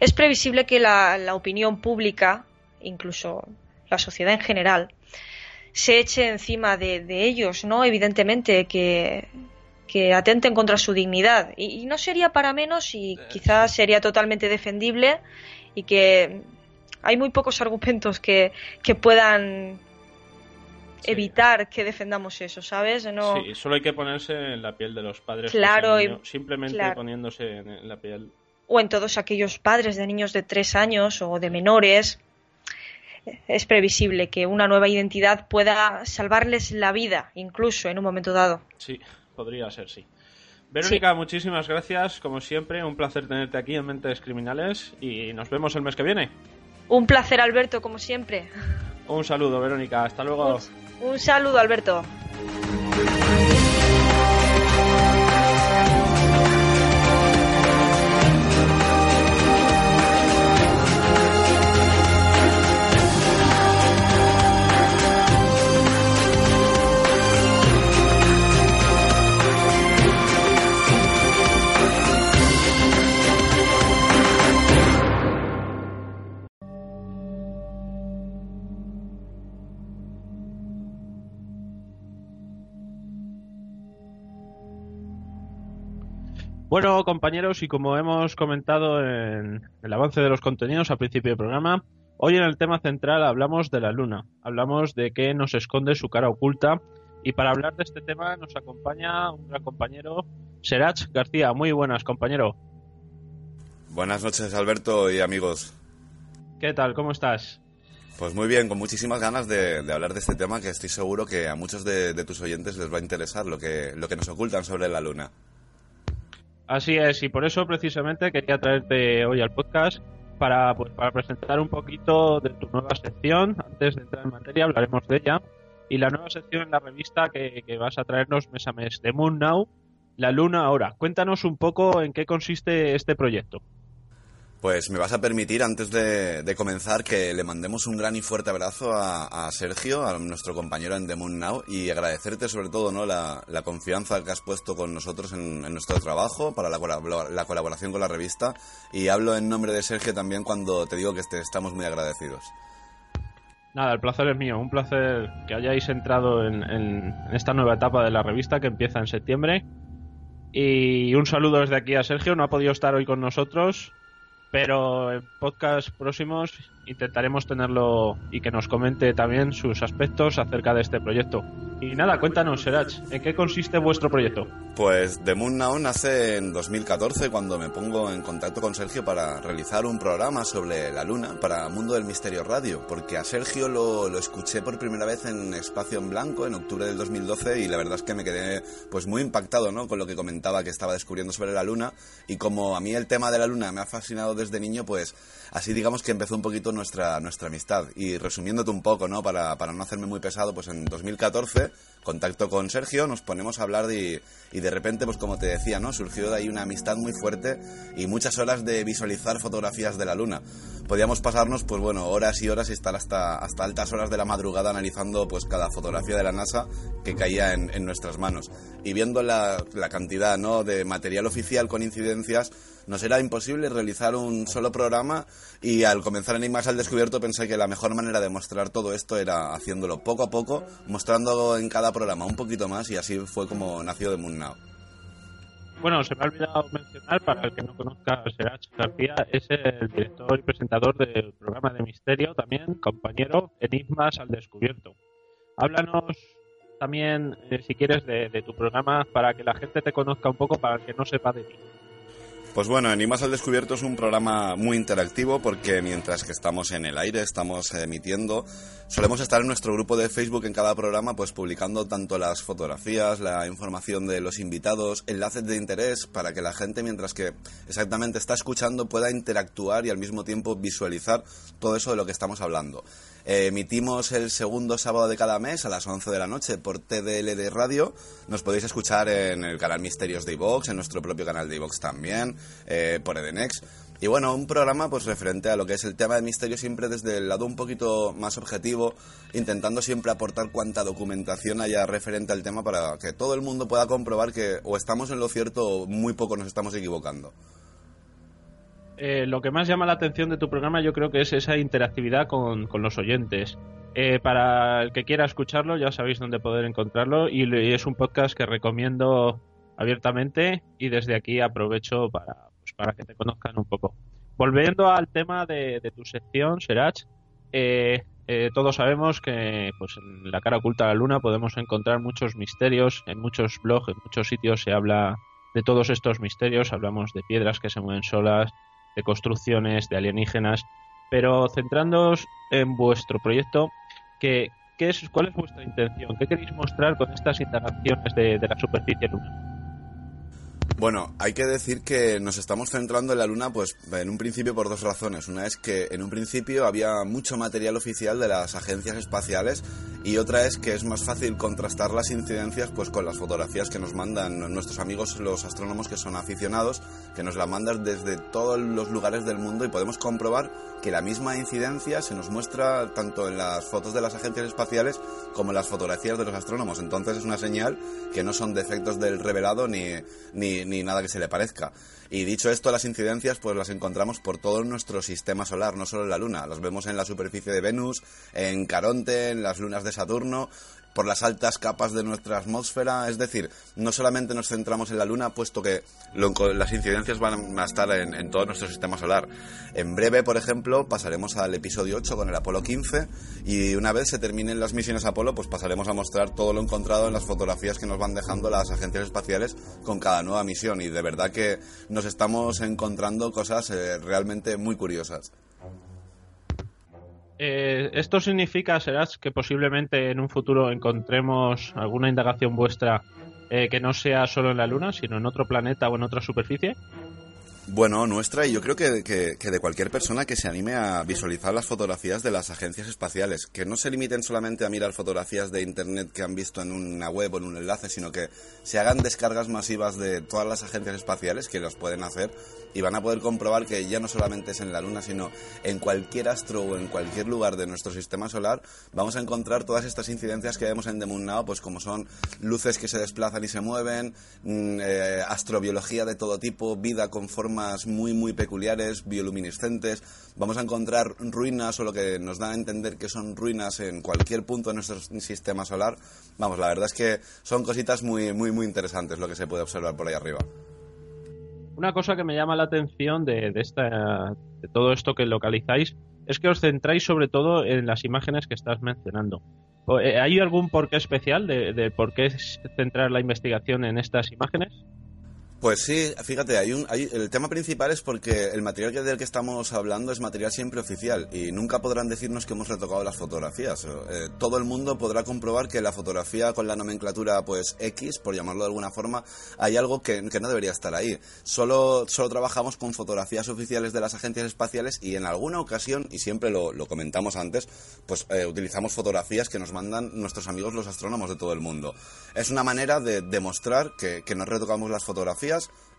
es previsible que la opinión pública, incluso la sociedad en general, se eche encima de, ellos, ¿no? Evidentemente que, que atenten contra su dignidad. Y, no sería para menos y quizás sería totalmente defendible y que hay muy pocos argumentos que, que puedan evitar que defendamos eso, ¿sabes? No... Sí, solo hay que ponerse en la piel de los padres. Claro, y... simplemente poniéndose en la piel. O en todos aquellos padres de niños de tres años o de menores. Es previsible que una nueva identidad pueda salvarles la vida, incluso en un momento dado. Sí, podría ser, sí. Verónica, muchísimas gracias. Como siempre, un placer tenerte aquí en Mentes Criminales y nos vemos el mes que viene. Un placer, Alberto, como siempre. Un saludo, Verónica. Hasta luego. Un, saludo, Alberto. Bueno, compañeros, y como hemos comentado en el avance de los contenidos al principio del programa, hoy en el tema central hablamos de la luna, hablamos de qué nos esconde su cara oculta, y para hablar de este tema nos acompaña un gran compañero, Serach García. Muy buenas, compañero. Buenas noches, Alberto y amigos. ¿Qué tal? ¿Cómo estás? Pues muy bien, con muchísimas ganas de, hablar de este tema que estoy seguro que a muchos de, de, tus oyentes les va a interesar lo que, lo que nos ocultan sobre la luna. Así es, y por eso precisamente quería traerte hoy al podcast para, pues, para presentar un poquito de tu nueva sección. Antes de entrar en materia hablaremos de ella. Y la nueva sección en la revista que, que vas a traernos mes a mes de Moon Now, La Luna Ahora. Cuéntanos un poco en qué consiste este proyecto. Pues me vas a permitir, antes de, comenzar, que le mandemos un gran y fuerte abrazo a, Sergio, a nuestro compañero en The Moon Now, y agradecerte sobre todo ¿no? la, confianza que has puesto con nosotros en, nuestro trabajo, para la, la, colaboración con la revista, y hablo en nombre de Sergio también cuando te digo que estamos muy agradecidos. Nada, el placer es mío, un placer que hayáis entrado en esta nueva etapa de la revista que empieza en septiembre. Y un saludo desde aquí a Sergio, no ha podido estar hoy con nosotros, pero en podcast próximos intentaremos tenerlo y que nos comente también sus aspectos acerca de este proyecto. Y nada, cuéntanos, Serach, ¿en qué consiste vuestro proyecto? Pues The Moon Now nace en 2014 cuando me pongo en contacto con Sergio para realizar un programa sobre la luna para Mundo del Misterio Radio, porque a Sergio lo, lo escuché por primera vez en Espacio en Blanco en octubre del 2012 y la verdad es que me quedé pues muy impactado ¿no? con lo que comentaba que estaba descubriendo sobre la luna y como a mí el tema de la luna me ha fascinado desde niño, pues así digamos que empezó un poquito nuestra, nuestra amistad. Y resumiéndote un poco, ¿no? Para, para no hacerme muy pesado, pues en 2014 contacto con Sergio, nos ponemos a hablar de, y de repente, pues como te decía, ¿no? Surgió de ahí una amistad muy fuerte y muchas horas de visualizar fotografías de la luna. Podíamos pasarnos, pues bueno, horas y horas y estar hasta, hasta altas horas de la madrugada analizando pues cada fotografía de la NASA que caía en, en nuestras manos. Y viendo la, la cantidad, ¿no? De material oficial con incidencias, nos era imposible realizar un solo programa y al comenzar Enigmas al Descubierto pensé que la mejor manera de mostrar todo esto era haciéndolo poco a poco, mostrando en cada programa un poquito más y así fue como nació The Moon Now. Bueno, se me ha olvidado mencionar, para el que no conozca a Serach García, es el director y presentador del programa de misterio, también compañero Enigmas al Descubierto. Háblanos también, eh, si quieres, de, tu programa para que la gente te conozca un poco, para el que no sepa de ti. Pues bueno, Enigmas al Descubierto es un programa muy interactivo porque mientras que estamos en el aire, estamos emitiendo, solemos estar en nuestro grupo de Facebook en cada programa pues publicando tanto las fotografías, la información de los invitados, enlaces de interés para que la gente mientras que exactamente está escuchando pueda interactuar y al mismo tiempo visualizar todo eso de lo que estamos hablando. Emitimos el segundo sábado de cada mes a las 11 de la noche por TDLD Radio. Nos podéis escuchar en el canal Misterios de iVox, en nuestro propio canal de iVox también, eh, por Edenex. Y bueno, un programa pues referente a lo que es el tema de misterio siempre desde el lado un poquito más objetivo, intentando siempre aportar cuanta documentación haya referente al tema para que todo el mundo pueda comprobar que o estamos en lo cierto o muy poco nos estamos equivocando. Eh, lo que más llama la atención de tu programa yo creo que es esa interactividad con, los oyentes. Eh, para el que quiera escucharlo ya sabéis dónde poder encontrarlo y, es un podcast que recomiendo abiertamente y desde aquí aprovecho para, pues, para que te conozcan un poco. volviendo al tema de, tu sección, Serach, eh, eh, todos sabemos que pues, en la cara oculta de la luna podemos encontrar muchos misterios, en muchos blogs, en muchos sitios se habla de todos estos misterios, hablamos de piedras que se mueven solas, de construcciones, de alienígenas, pero centrándonos en vuestro proyecto, ¿qué, qué es, ¿cuál es vuestra intención? ¿Qué queréis mostrar con estas interacciones de, de la superficie lunar? Bueno, hay que decir que nos estamos centrando en la Luna, pues en un principio por dos razones. Una es que en un principio había mucho material oficial de las agencias espaciales y otra es que es más fácil contrastar las incidencias pues con las fotografías que nos mandan nuestros amigos los astrónomos que son aficionados, que nos la mandan desde todos los lugares del mundo y podemos comprobar que la misma incidencia se nos muestra tanto en las fotos de las agencias espaciales como en las fotografías de los astrónomos. Entonces es una señal que no son defectos del revelado ni, ni ni nada que se le parezca. Y dicho esto, las incidencias pues las encontramos por todo nuestro sistema solar, no solo en la Luna. Las vemos en la superficie de Venus, en Caronte, en las lunas de Saturno por las altas capas de nuestra atmósfera. Es decir, no solamente nos centramos en la Luna, puesto que las incidencias van a estar en, todo nuestro sistema solar. En breve, por ejemplo, pasaremos al episodio 8 con el Apolo 15 y una vez se terminen las misiones Apolo, pues pasaremos a mostrar todo lo encontrado en las fotografías que nos van dejando las agencias espaciales con cada nueva misión. Y de verdad que nos estamos encontrando cosas eh, realmente muy curiosas. Eh, ¿Esto significa, Serás, que posiblemente en un futuro encontremos alguna indagación vuestra eh, que no sea solo en la Luna, sino en otro planeta o en otra superficie? Bueno, nuestra y yo creo que, que, de cualquier persona que se anime a visualizar las fotografías de las agencias espaciales, que no se limiten solamente a mirar fotografías de Internet que han visto en una web o en un enlace, sino que se hagan descargas masivas de todas las agencias espaciales que los pueden hacer y van a poder comprobar que ya no solamente es en la Luna, sino en cualquier astro o en cualquier lugar de nuestro sistema solar, vamos a encontrar todas estas incidencias que vemos en The Now, pues como son luces que se desplazan y se mueven, mm, eh, astrobiología de todo tipo, vida con forma muy, muy peculiares, bioluminiscentes. Vamos a encontrar ruinas o lo que nos da a entender que son ruinas en cualquier punto de nuestro sistema solar. Vamos, la verdad es que son cositas muy, muy, muy interesantes lo que se puede observar por ahí arriba. Una cosa que me llama la atención de, esta, de todo esto que localizáis es que os centráis sobre todo en las imágenes que estás mencionando. Eh, ¿Hay algún porqué especial de, de por qué centrar la investigación en estas imágenes? Pues sí, fíjate, hay un, hay, el tema principal es porque el material del que estamos hablando es material siempre oficial y nunca podrán decirnos que hemos retocado las fotografías. Eh, todo el mundo podrá comprobar que la fotografía con la nomenclatura pues X, por llamarlo de alguna forma, hay algo que, no debería estar ahí. Solo, solo trabajamos con fotografías oficiales de las agencias espaciales y en alguna ocasión, y siempre lo, comentamos antes, pues eh, utilizamos fotografías que nos mandan nuestros amigos los astrónomos de todo el mundo. Es una manera de demostrar que, que no retocamos las fotografías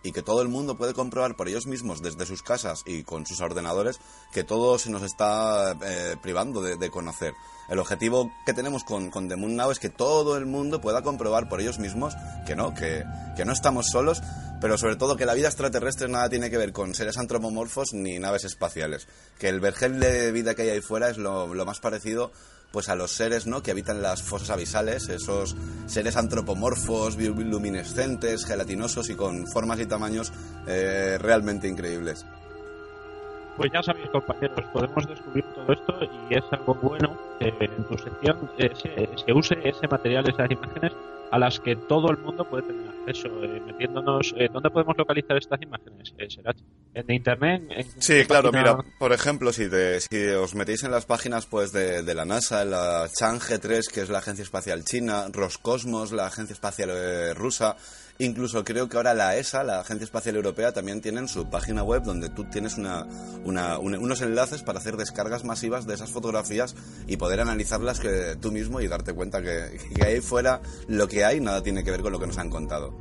y que todo el mundo puede comprobar por ellos mismos desde sus casas y con sus ordenadores que todo se nos está eh, privando de, conocer. El objetivo que tenemos con, con The Moon Now es que todo el mundo pueda comprobar por ellos mismos que no, que, que no estamos solos, pero sobre todo que la vida extraterrestre nada tiene que ver con seres antropomorfos ni naves espaciales. Que el vergel de vida que hay ahí fuera es lo, lo más parecido pues a los seres ¿no? que habitan las fosas abisales, esos seres antropomorfos, bioluminescentes, gelatinosos y con formas y tamaños eh, realmente increíbles. Pues ya sabéis, compañeros, podemos descubrir todo esto y es algo bueno que en tu sección eh, se, use ese material, esas imágenes, a las que todo el mundo puede tener acceso, eh, metiéndonos. Eh, ¿Dónde podemos localizar estas imágenes? Eh, ¿En internet? sí, claro, mira, por ejemplo, si, si os metéis en las páginas pues de, de la NASA, la Chang'e 3, que es la agencia espacial china, Roscosmos, la agencia espacial rusa, Incluso creo que ahora la ESA, la Agencia Espacial Europea, también tienen su página web donde tú tienes una, unos enlaces para hacer descargas masivas de esas fotografías y poder analizarlas que, tú mismo y darte cuenta que, ahí fuera lo que hay nada tiene que ver con lo que nos han contado.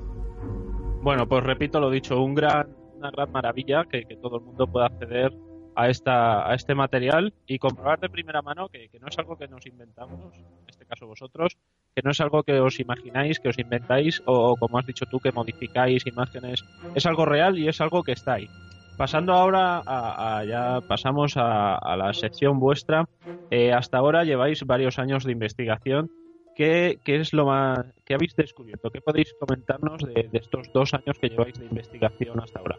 Bueno, pues repito lo dicho, un gran, una gran maravilla que, todo el mundo pueda acceder a, esta, a este material y comprobar de primera mano que, no es algo que nos inventamos, en este caso vosotros, que no es algo que os imagináis, que os inventáis o, como has dicho tú, que modificáis imágenes. Es algo real y es algo que está ahí. Pasando ahora a, ya pasamos a, la sección vuestra. Eh, hasta ahora lleváis varios años de investigación. ¿Qué, ¿Qué, es lo más que habéis descubierto? ¿Qué podéis comentarnos de estos dos años que lleváis de investigación hasta ahora?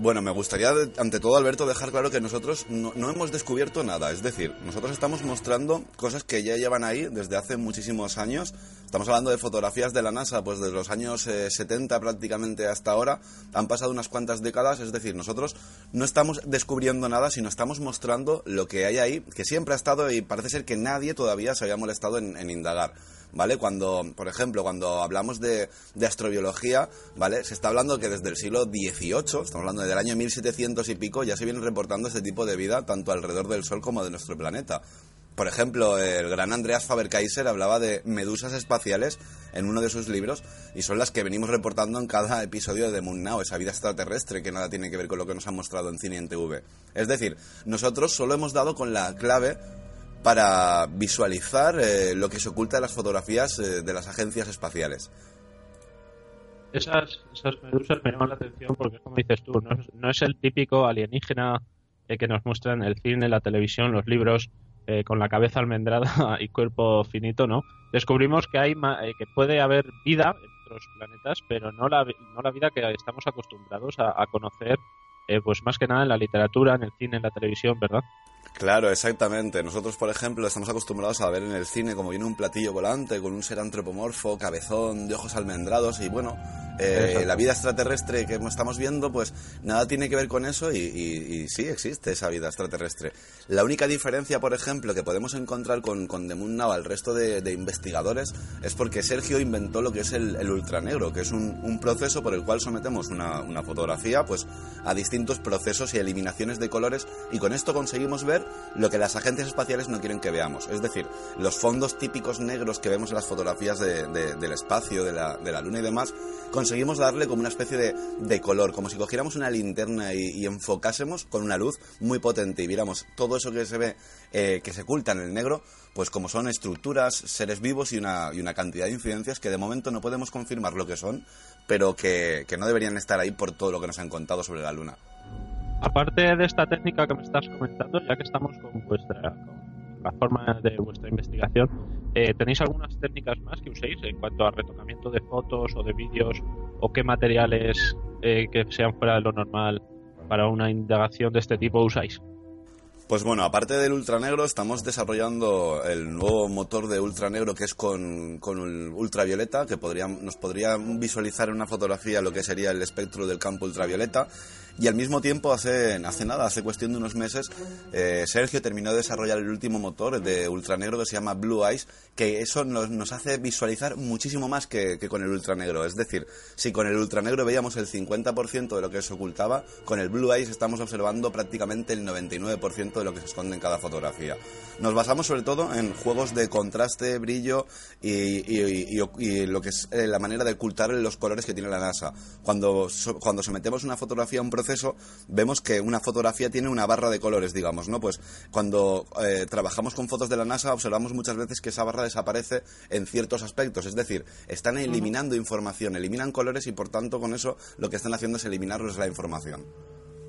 Bueno, me gustaría, ante todo, Alberto, dejar claro que nosotros no, hemos descubierto nada. Es decir, nosotros estamos mostrando cosas que ya llevan ahí desde hace muchísimos años. Estamos hablando de fotografías de la NASA, pues desde los años 70 eh, prácticamente hasta ahora. Han pasado unas cuantas décadas. Es decir, nosotros no estamos descubriendo nada, sino estamos mostrando lo que hay ahí, que siempre ha estado y parece ser que nadie todavía se había molestado en indagar. ¿Vale? Cuando, por ejemplo, cuando hablamos de, de, astrobiología, ¿vale? Se está hablando que desde el siglo XVIII, estamos hablando del año 1700 y pico, ya se viene reportando este tipo de vida tanto alrededor del Sol como de nuestro planeta. Por ejemplo, el gran Andreas Faber-Kaiser hablaba de medusas espaciales en uno de sus libros y son las que venimos reportando en cada episodio de Moon Now, esa vida extraterrestre que nada tiene que ver con lo que nos han mostrado en cine y en TV. Es decir, nosotros solo hemos dado con la clave para visualizar eh, lo que se oculta en las fotografías eh, de las agencias espaciales. Esas, esas medusas me llaman la atención porque, como dices tú, no es, el típico alienígena eh, que nos muestran el cine, la televisión, los libros, con la cabeza almendrada (laughs) y cuerpo finito, ¿no? Descubrimos que hay que puede haber vida en otros planetas, pero no la, no la vida que estamos acostumbrados a, a conocer, pues más que nada en la literatura, en el cine, en la televisión, ¿verdad? Claro, exactamente. Nosotros, por ejemplo, estamos acostumbrados a ver en el cine como viene un platillo volante con un ser antropomorfo, cabezón, de ojos almendrados y bueno, eh, la vida extraterrestre que estamos viendo, pues nada tiene que ver con eso y, sí existe esa vida extraterrestre. La única diferencia, por ejemplo, que podemos encontrar con, con The Moon Now al resto de, investigadores es porque Sergio inventó lo que es el, ultranegro, que es un, proceso por el cual sometemos una, una fotografía pues a distintos procesos y eliminaciones de colores y con esto conseguimos ver lo que las agencias espaciales no quieren que veamos. Es decir, los fondos típicos negros que vemos en las fotografías del espacio, de la, de la Luna y demás, conseguimos darle como una especie de, color, como si cogiéramos una linterna y, enfocásemos con una luz muy potente y viéramos todo eso que se ve, eh, que se oculta en el negro, pues como son estructuras, seres vivos y una, y una cantidad de incidencias que de momento no podemos confirmar lo que son, pero que no deberían estar ahí por todo lo que nos han contado sobre la Luna. Aparte de esta técnica que me estás comentando, ya que estamos con vuestra la forma de vuestra investigación, eh, ¿tenéis algunas técnicas más que uséis en cuanto a retocamiento de fotos o de vídeos o qué materiales eh, que sean fuera de lo normal para una indagación de este tipo usáis? Pues bueno, aparte del ultranegro, estamos desarrollando el nuevo motor de ultranegro que es con, con ultravioleta, que podría, nos podría visualizar en una fotografía lo que sería el espectro del campo ultravioleta. Y al mismo tiempo, hace, hace nada, hace cuestión de unos meses, eh, Sergio terminó de desarrollar el último motor de ultranegro que se llama Blue Eyes, que eso nos, nos hace visualizar muchísimo más que, que, con el ultranegro. Es decir, si con el ultranegro veíamos el 50% de lo que se ocultaba, con el Blue Eyes estamos observando prácticamente el 99% de lo que se esconde en cada fotografía. Nos basamos sobre todo en juegos de contraste, brillo y, lo que es eh, la manera de ocultar los colores que tiene la NASA. Cuando, cuando sometemos una fotografía a un proceso, vemos que una fotografía tiene una barra de colores, digamos, ¿no? Pues cuando eh, trabajamos con fotos de la NASA, observamos muchas veces que esa barra desaparece en ciertos aspectos, es decir, están eliminando información, eliminan colores y por tanto con eso lo que están haciendo es eliminarles la información.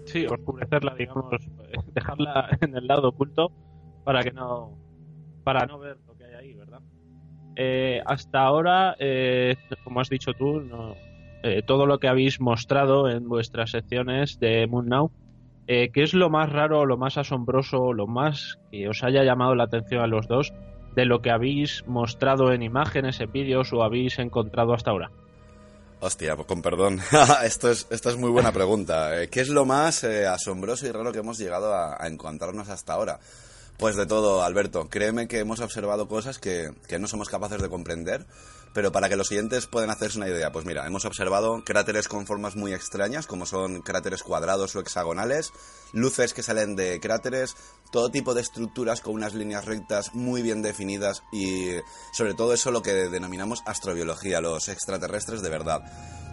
Sí, oscurecerla, digamos, (laughs) dejarla en el lado oculto para que no para no ver lo que hay ahí, ¿verdad? Eh, hasta ahora, eh, como has dicho tú, eh, todo lo que habéis mostrado en vuestras secciones de Moon Now, ¿qué es lo más raro, lo más asombroso, lo más que os haya llamado la atención a los dos de lo que habéis mostrado en imágenes, en vídeos o habéis encontrado hasta ahora? Hostia, pues con perdón. (laughs) esto, es, es muy buena pregunta. Eh, ¿Qué es lo más eh, asombroso y raro que hemos llegado a, encontrarnos hasta ahora? Pues de todo, Alberto. Créeme que hemos observado cosas que, que no somos capaces de comprender pero para que los siguientes puedan hacerse una idea, pues mira, hemos observado cráteres con formas muy extrañas, como son cráteres cuadrados o hexagonales, luces que salen de cráteres, todo tipo de estructuras con unas líneas rectas muy bien definidas y sobre todo eso lo que denominamos astrobiología, los extraterrestres de verdad.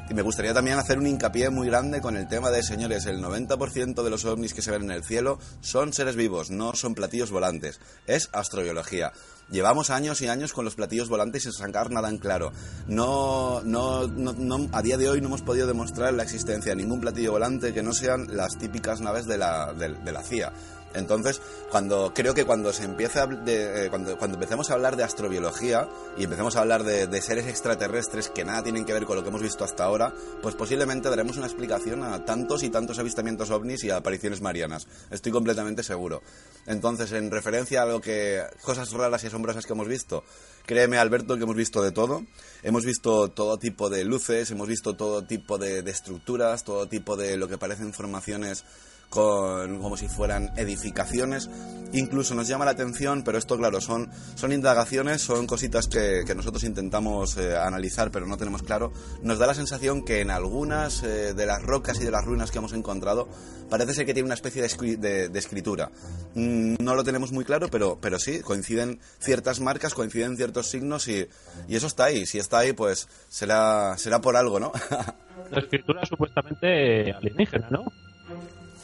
Y me gustaría también hacer un hincapié muy grande con el tema de, señores, el 90% de los ovnis que se ven en el cielo son seres vivos, no son platillos volantes. Es astrobiología. Llevamos años y años con los platillos volantes sin sacar nada en claro. No, no, no, a día de hoy no hemos podido demostrar la existencia de ningún platillo volante que no sean las típicas naves de la, de, la CIA. Entonces, cuando creo que cuando se empieza de, eh, cuando, cuando empecemos a hablar de astrobiología y empecemos a hablar de, seres extraterrestres que nada tienen que ver con lo que hemos visto hasta ahora, pues posiblemente daremos una explicación a tantos y tantos avistamientos ovnis y a apariciones marianas. Estoy completamente seguro. Entonces, en referencia a lo que cosas raras y asombrosas que hemos visto, créeme Alberto que hemos visto de todo. Hemos visto todo tipo de luces, hemos visto todo tipo de estructuras, todo tipo de lo que parecen formaciones con, como si fueran edificaciones. Incluso nos llama la atención, pero esto, claro, son, son indagaciones, son cositas que, que nosotros intentamos eh, analizar, pero no tenemos claro. Nos da la sensación que en algunas eh, de las rocas y de las ruinas que hemos encontrado parece ser que tiene una especie de, de, de escritura. Mm, no lo tenemos muy claro, pero, pero sí, coinciden ciertas marcas, coinciden ciertos signos y, y eso está ahí. Si está ahí, pues será, será por algo, ¿no? (laughs) la escritura supuestamente alienígena, ¿no?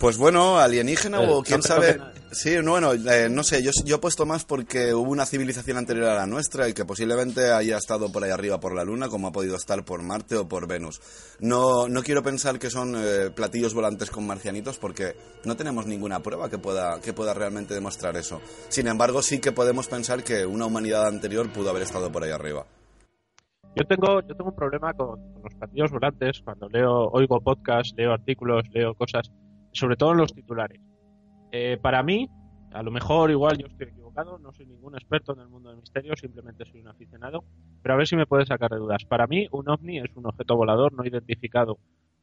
Pues bueno, alienígena eh, o quién no sabe. Sí, no, bueno, eh, no sé, yo, yo he puesto más porque hubo una civilización anterior a la nuestra y que posiblemente haya estado por ahí arriba por la Luna, como ha podido estar por Marte o por Venus. No, no quiero pensar que son eh, platillos volantes con marcianitos porque no tenemos ninguna prueba que pueda, que pueda realmente demostrar eso. Sin embargo, sí que podemos pensar que una humanidad anterior pudo haber estado por ahí arriba. Yo tengo, yo tengo un problema con, con los platillos volantes cuando leo, oigo podcasts, leo artículos, leo cosas sobre todo en los titulares. Eh, para mí, a lo mejor igual yo estoy equivocado, no soy ningún experto en el mundo del misterio, simplemente soy un aficionado, pero a ver si me puedes sacar de dudas. Para mí, un ovni es un objeto volador no identificado.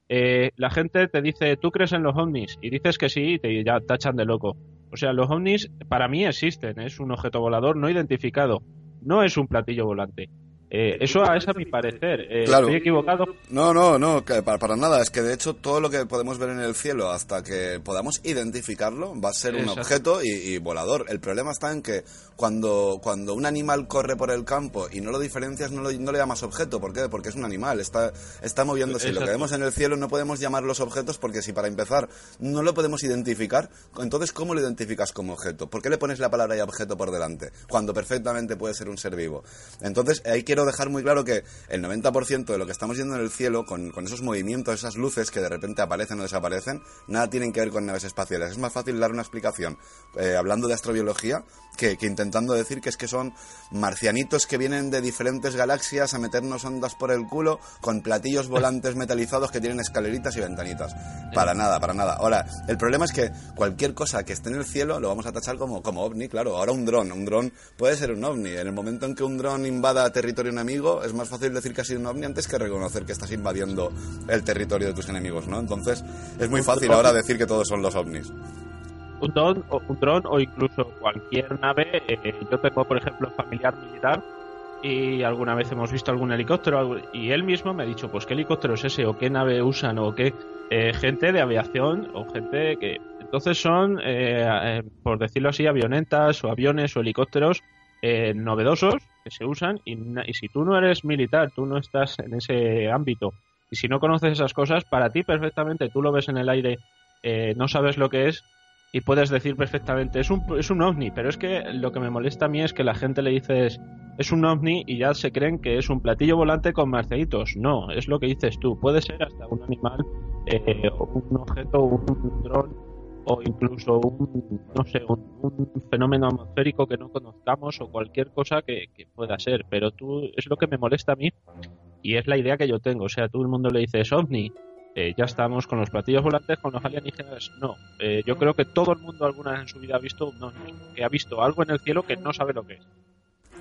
Eh, la gente te dice, ¿tú crees en los ovnis? Y dices que sí y te ya tachan de loco. O sea, los ovnis para mí existen, es un objeto volador no identificado, no es un platillo volante. Eh, eso es a mi parecer. Eh, ¿Estoy equivocado? No, no, no, para, para, nada. Es que de hecho todo lo que podemos ver en el cielo hasta que podamos identificarlo va a ser un objeto y, y, volador. El problema está en que cuando, cuando un animal corre por el campo y no lo diferencias, no, lo, no le llamas objeto. ¿Por qué? Porque es un animal, está, está moviéndose. Exacto. Lo que vemos en el cielo no podemos llamar los objetos porque si para empezar no lo podemos identificar, entonces ¿cómo lo identificas como objeto? ¿Por qué le pones la palabra y objeto por delante? Cuando perfectamente puede ser un ser vivo. Entonces hay que quiero dejar muy claro que el 90% de lo que estamos viendo en el cielo, con, con, esos movimientos, esas luces que de repente aparecen o desaparecen, nada tienen que ver con naves espaciales. Es más fácil dar una explicación eh, hablando de astrobiología que, que, intentando decir que es que son marcianitos que vienen de diferentes galaxias a meternos ondas por el culo con platillos (laughs) volantes metalizados que tienen escaleritas y ventanitas. Para nada, para nada. Ahora, el problema es que cualquier cosa que esté en el cielo lo vamos a tachar como, como ovni, claro. Ahora un dron, un dron puede ser un ovni. En el momento en que un dron invada territorio enemigo, es más fácil decir que ha sido un ovni antes que reconocer que estás invadiendo el territorio de tus enemigos, ¿no? Entonces, es muy fácil ahora decir que todos son los ovnis un dron o, un dron o incluso cualquier nave. Eh, yo tengo, por ejemplo, familiar militar y alguna vez hemos visto algún helicóptero y él mismo me ha dicho, pues qué helicóptero es ese o qué nave usan o qué eh, gente de aviación o gente que... Entonces son, eh, por decirlo así, avionetas o aviones o helicópteros novedosos que se usan y, y si tú no eres militar, tú no estás en ese ámbito y si no conoces esas cosas, para ti perfectamente tú lo ves en el aire, eh, no sabes lo que es y puedes decir perfectamente, es un, es un ovni, pero es que lo que me molesta a mí es que la gente le dices, es un ovni y ya se creen que es un platillo volante con marcelitos. No, es lo que dices tú, puede ser hasta un animal, eh, un objeto, un dron o incluso un, no sé, un, un, fenómeno atmosférico que no conozcamos o cualquier cosa que, que pueda ser, pero tú, es lo que me molesta a mí y es la idea que yo tengo, o sea, todo el mundo le dices ovni, eh, ya estamos con los platillos volantes, con los alienígenas, no. Eh, yo creo que todo el mundo alguna vez en su vida ha visto un ovni, que ha visto algo en el cielo que no sabe lo que es.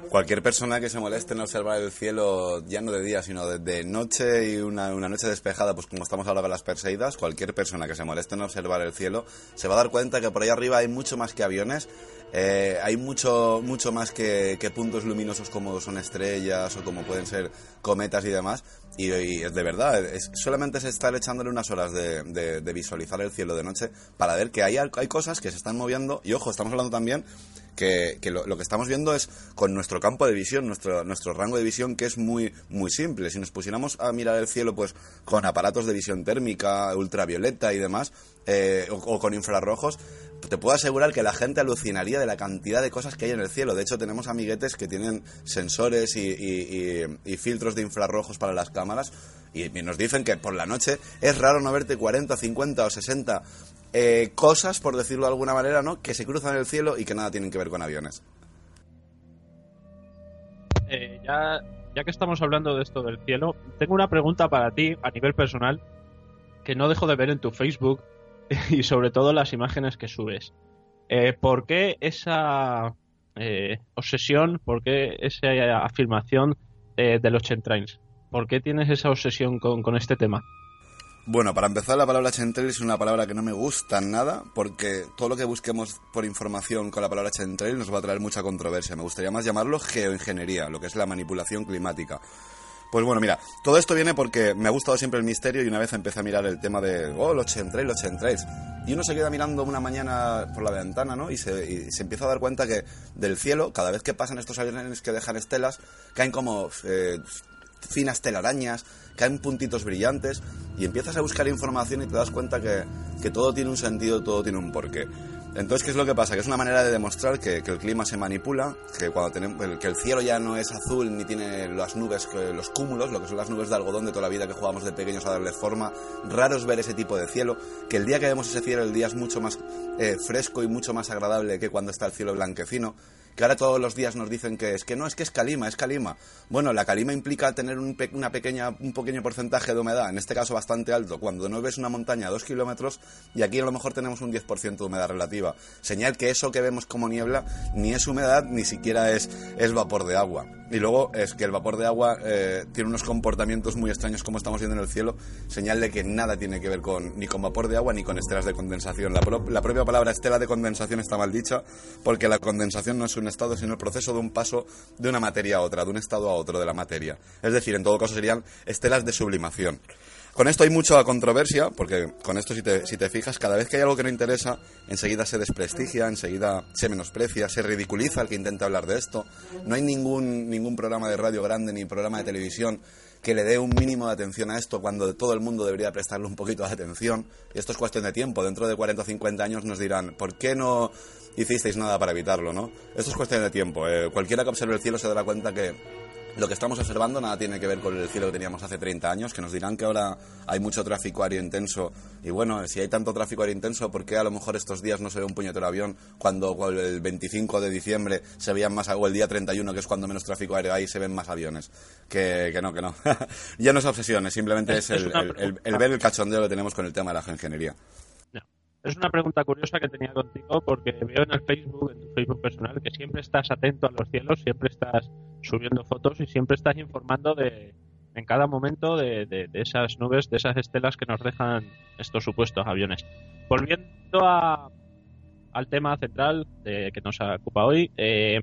Cualquier persona que se moleste en observar el cielo, ya no de día, sino de, noche y una, una, noche despejada, pues como estamos ahora con las Perseidas, cualquier persona que se moleste en observar el cielo se va a dar cuenta que por ahí arriba hay mucho más que aviones, eh, hay mucho, mucho más que, puntos luminosos como son estrellas o como pueden ser cometas y demás. Y, y de verdad, es, solamente se está echándole unas horas de, de, de, visualizar el cielo de noche para ver que hay, hay cosas que se están moviendo. Y ojo, estamos hablando también que, lo, que estamos viendo es con nuestro campo de visión, nuestro, nuestro rango de visión que es muy, muy simple. Si nos pusiéramos a mirar el cielo pues con aparatos de visión térmica, ultravioleta y demás, eh, o, o con infrarrojos, te puedo asegurar que la gente alucinaría de la cantidad de cosas que hay en el cielo. De hecho, tenemos amiguetes que tienen sensores y, y, y, y filtros de infrarrojos para las cámaras y, nos dicen que por la noche es raro no verte 40, 50 o 60 eh, cosas, por decirlo de alguna manera, ¿no? Que se cruzan en el cielo y que nada tienen que ver con aviones. Eh, ya, ya que estamos hablando de esto del cielo, tengo una pregunta para ti a nivel personal que no dejo de ver en tu Facebook (laughs) y sobre todo las imágenes que subes. Eh, ¿Por qué esa eh, obsesión, por qué esa afirmación de los Chentrains? ¿Por qué tienes esa obsesión con este tema? Bueno, para empezar, la palabra Chentrail es una palabra que no me gusta nada, porque todo lo que busquemos por información con la palabra Chentrail nos va a traer mucha controversia. Me gustaría más llamarlo geoingeniería, lo que es la manipulación climática. Pues bueno, mira, todo esto viene porque me ha gustado siempre el misterio y una vez empecé a mirar el tema de, oh, los chemtrails, los chemtrails. Y uno se queda mirando una mañana por la ventana, ¿no? Y se, se empieza a dar cuenta que del cielo, cada vez que pasan estos aviones que dejan estelas, caen como eh, finas telarañas, caen puntitos brillantes y empiezas a buscar información y te das cuenta que, que todo tiene un sentido, todo tiene un porqué. Entonces, ¿qué es lo que pasa? Que es una manera de demostrar que, el clima se manipula, que, cuando tenemos, que el cielo ya no es azul ni tiene las nubes, los cúmulos, lo que son las nubes de algodón de toda la vida que jugamos de pequeños a darle forma. Raro es ver ese tipo de cielo, que el día que vemos ese cielo, el día es mucho más eh, fresco y mucho más agradable que cuando está el cielo blanquecino que ahora todos los días nos dicen que es que no, es que es calima, es calima. Bueno, la calima implica tener un, una pequeña, un pequeño porcentaje de humedad, en este caso bastante alto, cuando no ves una montaña a dos kilómetros y aquí a lo mejor tenemos un 10% de humedad relativa. Señal que eso que vemos como niebla ni es humedad ni siquiera es, es vapor de agua. Y luego es que el vapor de agua eh, tiene unos comportamientos muy extraños como estamos viendo en el cielo, señal de que nada tiene que ver con, ni con vapor de agua ni con estelas de condensación. La, propia palabra estela de condensación está mal dicha porque la condensación no es estado, sino el proceso de un paso de una materia a otra, de un estado a otro de la materia. Es decir, en todo caso serían estelas de sublimación. Con esto hay mucha controversia, porque con esto si te, si te fijas, cada vez que hay algo que no interesa, enseguida se desprestigia, enseguida se menosprecia, se ridiculiza el que intenta hablar de esto. No hay ningún, ningún programa de radio grande ni programa de televisión que le dé un mínimo de atención a esto cuando todo el mundo debería prestarle un poquito de atención. Y esto es cuestión de tiempo. Dentro de 40 o 50 años nos dirán, ¿por qué no hicisteis nada para evitarlo, no? Esto es cuestión de tiempo. Eh, cualquiera que observe el cielo se dará cuenta que lo que estamos observando nada tiene que ver con el cielo que teníamos hace 30 años, que nos dirán que ahora hay mucho tráfico aéreo intenso. Y bueno, si hay tanto tráfico aéreo intenso, ¿por qué a lo mejor estos días no se ve un puñetero avión cuando el 25 de diciembre se veían más, o el día 31, que es cuando menos tráfico aéreo hay, se ven más aviones? Que, que no, que no. (laughs) ya no es obsesión, simplemente es, el, el, ver el cachondeo que tenemos con el tema de la geoingeniería. Es una pregunta curiosa que tenía contigo porque veo en el Facebook, en tu Facebook personal, que siempre estás atento a los cielos, siempre estás subiendo fotos y siempre estás informando de, en cada momento de, esas nubes, de esas estelas que nos dejan estos supuestos aviones. Volviendo a, al tema central de, que nos ocupa hoy, eh,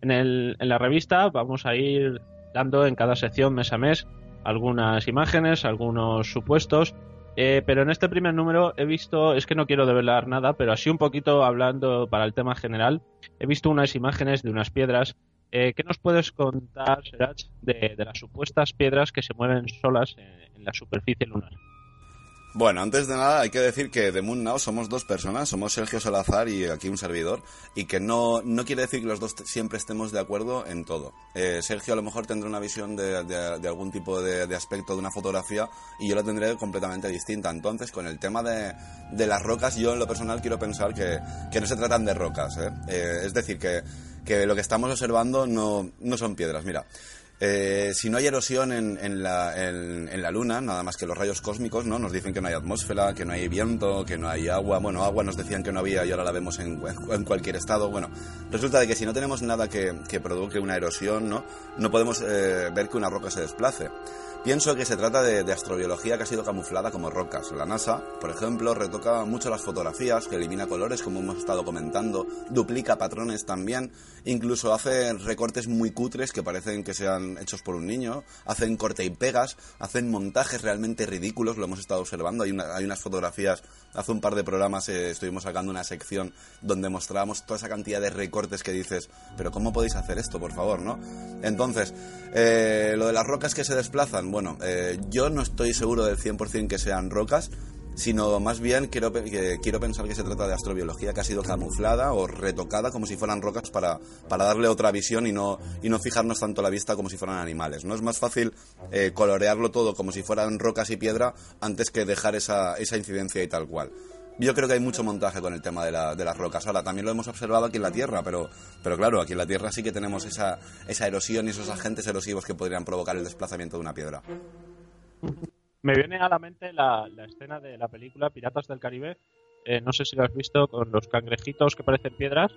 en, el, en la revista vamos a ir dando en cada sección mes a mes algunas imágenes, algunos supuestos eh, pero en este primer número he visto, es que no quiero develar nada, pero así un poquito hablando para el tema general, he visto unas imágenes de unas piedras. Eh, ¿Qué nos puedes contar, Serach, de, las supuestas piedras que se mueven solas en la superficie lunar? Bueno, antes de nada hay que decir que de Moon Now somos dos personas, somos Sergio Salazar y aquí un servidor, y que no, no quiere decir que los dos siempre estemos de acuerdo en todo. Eh, Sergio a lo mejor tendrá una visión de, algún tipo de, de, aspecto de una fotografía y yo la tendré completamente distinta. Entonces, con el tema de, las rocas, yo en lo personal quiero pensar que, que no se tratan de rocas. ¿eh? Eh, es decir, que, que lo que estamos observando no, no son piedras. Mira, eh, si no hay erosión en, en, la, en, la, Luna, nada más que los rayos cósmicos, ¿no? Nos dicen que no hay atmósfera, que no hay viento, que no hay agua. Bueno, agua nos decían que no había y ahora la vemos en, cualquier estado. Bueno, resulta de que si no tenemos nada que, que provoque una erosión, ¿no? No podemos eh, ver que una roca se desplace. Pienso que se trata de, astrobiología que ha sido camuflada como rocas. La NASA, por ejemplo, retoca mucho las fotografías, que elimina colores, como hemos estado comentando, duplica patrones también, incluso hace recortes muy cutres que parecen que sean hechos por un niño, hacen corte y pegas, hacen montajes realmente ridículos, lo hemos estado observando. Hay, hay unas fotografías, hace un par de programas eh, estuvimos sacando una sección donde mostrábamos toda esa cantidad de recortes que dices, pero ¿cómo podéis hacer esto, por favor, no? Entonces, eh, lo de las rocas que se desplazan, bueno, eh, yo no estoy seguro del 100% que sean rocas, sino más bien quiero, quiero pensar que se trata de astrobiología que ha sido camuflada o retocada como si fueran rocas para, para darle otra visión y no, y no fijarnos tanto la vista como si fueran animales. No es más fácil eh, colorearlo todo como si fueran rocas y piedra antes que dejar esa, esa incidencia y tal cual. Yo creo que hay mucho montaje con el tema de, la, de las rocas. Ahora, también lo hemos observado aquí en la Tierra, pero, pero claro, aquí en la Tierra sí que tenemos esa, esa erosión y esos agentes erosivos que podrían provocar el desplazamiento de una piedra. Me viene a la mente la, escena de la película Piratas del Caribe. Eh, no sé si lo has visto con los cangrejitos que parecen piedras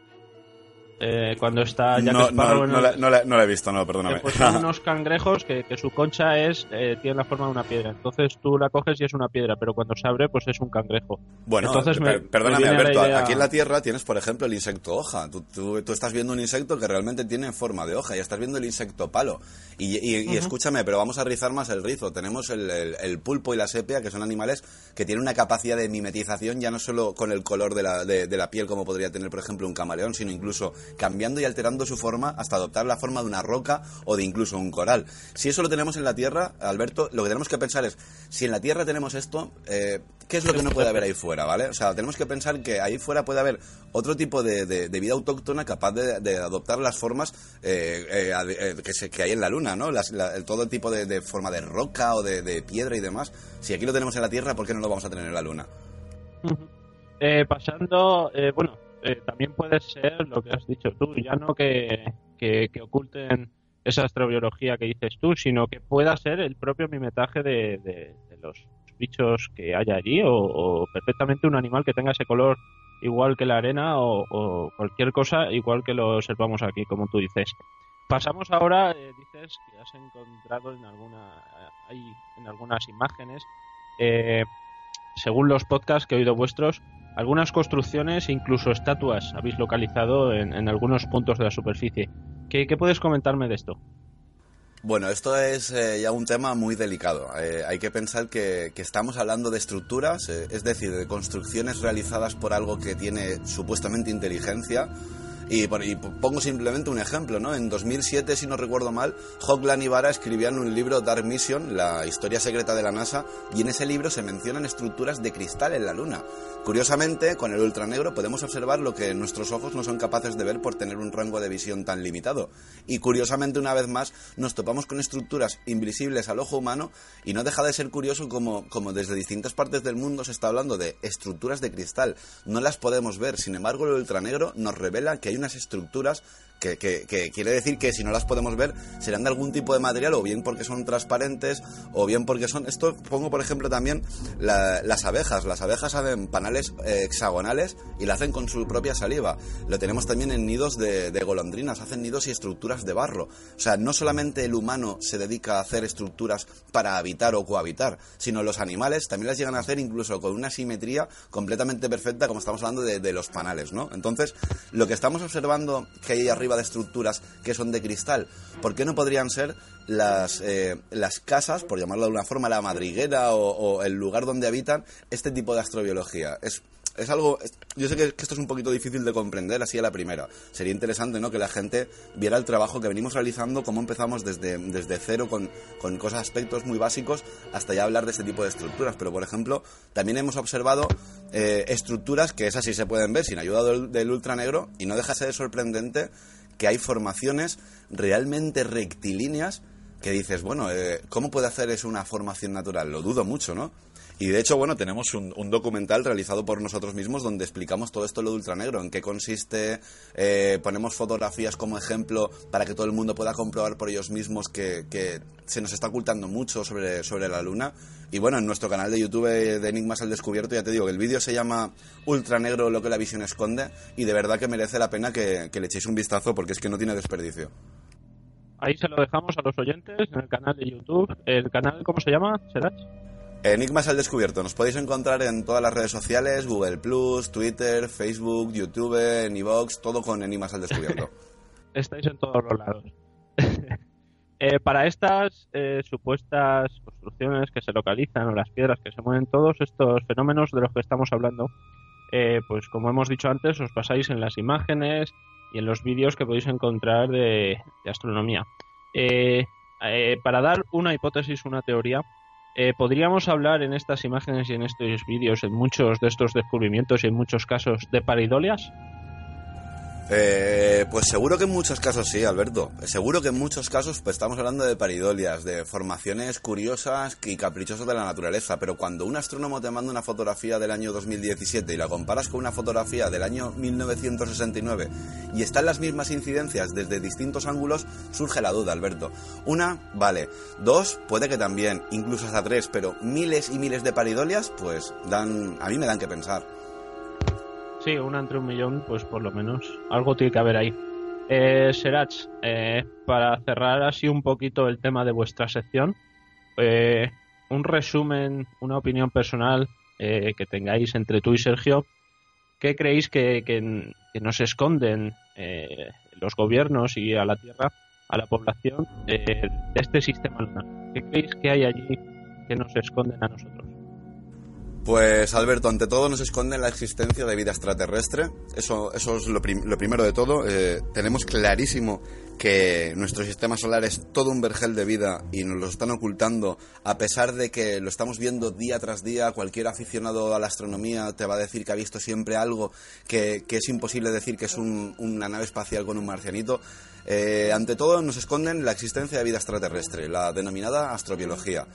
eh, cuando está Jack no, Sparrow no, el- no, la, no la he visto, no, perdóname. Eh, pues son (laughs) unos cangrejos que, que su concha es eh, tiene la forma de una piedra. Entonces tú la coges y es una piedra, pero cuando se abre, pues es un cangrejo. Bueno, Entonces me- per- perdóname, me Alberto, idea- aquí en la Tierra tienes, por ejemplo, el insecto hoja. Tú, tú- tú estás viendo un insecto que realmente tiene forma de hoja y estás viendo el insecto palo. Y, y- y escúchame, pero vamos a rizar más el rizo. Tenemos el, el- el pulpo y la sepia, que son animales que tienen una capacidad de mimetización ya no solo con el color de la, de- de la piel, como podría tener, por ejemplo, un camaleón, sino incluso cambiando y alterando su forma hasta adoptar la forma de una roca o de incluso un coral. Si eso lo tenemos en la Tierra, Alberto, lo que tenemos que pensar es, si en la Tierra tenemos esto, eh, ¿qué es lo que no puede haber ahí fuera, ¿vale? O sea, tenemos que pensar que ahí fuera puede haber otro tipo de, de- vida autóctona capaz de, de adoptar las formas eh, eh, eh, que, se- que hay en la Luna, ¿no? Las- la- todo tipo de, forma de roca o de, de piedra y demás. Si aquí lo tenemos en la Tierra, ¿por qué no lo vamos a tener en la Luna? Eh, pasando, eh, bueno, eh, también puede ser lo que has dicho tú, ya no que, que, oculten esa astrobiología que dices tú, sino que pueda ser el propio mimetaje de, de- los bichos que haya allí o, perfectamente un animal que tenga ese color igual que la arena o, o cualquier cosa igual que lo observamos aquí, como tú dices. Pasamos ahora, eh, dices que has encontrado en alguna, hay en algunas imágenes, eh, según los podcasts que he oído vuestros, algunas construcciones e incluso estatuas habéis localizado en, algunos puntos de la superficie. ¿Qué, qué puedes comentarme de esto? Bueno, esto es eh, ya un tema muy delicado. Eh, hay que pensar que, que estamos hablando de estructuras, eh, es decir, de construcciones realizadas por algo que tiene supuestamente inteligencia. Y, y pongo simplemente un ejemplo, ¿no? En 2007, si no recuerdo mal, Hoglan y Vara escribían un libro, Dark Mission, la historia secreta de la NASA, y en ese libro se mencionan estructuras de cristal en la Luna. Curiosamente, con el ultranegro podemos observar lo que nuestros ojos no son capaces de ver por tener un rango de visión tan limitado. Y curiosamente, una vez más, nos topamos con estructuras invisibles al ojo humano y no deja de ser curioso como, como desde distintas partes del mundo se está hablando de estructuras de cristal. No las podemos ver, sin embargo, el ultranegro nos revela que hay unas estructuras que, que- que quiere decir que si no las podemos ver serán de algún tipo de material o bien porque son transparentes o bien porque son esto pongo por ejemplo también la- las abejas las abejas hacen panales eh, hexagonales y lo hacen con su propia saliva. Lo tenemos también en nidos de, de golondrinas hacen nidos y estructuras de barro. O sea no solamente el humano se dedica a hacer estructuras para habitar o cohabitar sino los animales también las llegan a hacer incluso con una simetría completamente perfecta como estamos hablando de, de los panales no entonces lo que estamos observando que hay arriba de estructuras que son de cristal, ¿por qué no podrían ser las, eh, las casas, por llamarlo de una forma, la madriguera o, el lugar donde habitan este tipo de astrobiología? Es, es algo, yo sé que, que esto es un poquito difícil de comprender así a la primera. Sería interesante ¿no? que la gente viera el trabajo que venimos realizando, cómo empezamos desde, desde cero con, con cosas, aspectos muy básicos, hasta ya hablar de este tipo de estructuras. Pero, por ejemplo, también hemos observado eh, estructuras que esas sí se pueden ver sin ayuda del, del ultranegro y no deja de ser sorprendente que hay formaciones realmente rectilíneas que dices, bueno, eh, ¿cómo puede hacer eso una formación natural? Lo dudo mucho, ¿no? Y de hecho, bueno, tenemos un, un documental realizado por nosotros mismos donde explicamos todo esto lo de ultranegro, en qué consiste, eh, ponemos fotografías como ejemplo para que todo el mundo pueda comprobar por ellos mismos que, se nos está ocultando mucho sobre, sobre la luna. Y bueno, en nuestro canal de YouTube de Enigmas al Descubierto, ya te digo que el vídeo se llama Ultranegro, lo que la visión esconde, y de verdad que merece la pena que, le echéis un vistazo porque es que no tiene desperdicio. Ahí se lo dejamos a los oyentes en el canal de YouTube. ¿El canal cómo se llama? ¿Será? Enigmas al descubierto. Nos podéis encontrar en todas las redes sociales, Google Plus, Twitter, Facebook, YouTube, en todo con Enigmas al descubierto. (laughs) Estáis en todos los lados. (laughs) Eh, para estas eh, supuestas construcciones que se localizan o las piedras que se mueven, todos estos fenómenos de los que estamos hablando, eh, pues como hemos dicho antes, os pasáis en las imágenes y en los vídeos que podéis encontrar de, de astronomía. Eh, eh, para dar una hipótesis, una teoría, eh, podríamos hablar en estas imágenes y en estos vídeos, en muchos de estos descubrimientos y en muchos casos, de paridolias. Eh, pues seguro que en muchos casos sí, Alberto. Seguro que en muchos casos pues, estamos hablando de paridolias, de formaciones curiosas y caprichosas de la naturaleza. Pero cuando un astrónomo te manda una fotografía del año 2017 y la comparas con una fotografía del año 1969 y están las mismas incidencias desde distintos ángulos, surge la duda, Alberto. Una, vale. Dos, puede que también, incluso hasta tres, pero miles y miles de paridolias, pues dan, a mí me dan que pensar. Sí, una entre un millón, pues por lo menos algo tiene que haber ahí. Eh, Serach, eh, para cerrar así un poquito el tema de vuestra sección, eh, un resumen, una opinión personal eh, que tengáis entre tú y Sergio, ¿qué creéis que, que, nos esconden eh, los gobiernos y a la Tierra, a la población, eh, de este sistema lunar? ¿Qué creéis que hay allí que nos esconden a nosotros? Pues Alberto, ante todo nos esconde la existencia de vida extraterrestre. Eso, eso es lo, prim- lo primero de todo. Eh, tenemos clarísimo que nuestro sistema solar es todo un vergel de vida y nos lo están ocultando a pesar de que lo estamos viendo día tras día. Cualquier aficionado a la astronomía te va a decir que ha visto siempre algo que, que es imposible decir que es un- una nave espacial con un marcianito. Eh, ante todo nos esconden la existencia de vida extraterrestre, la denominada astrobiología.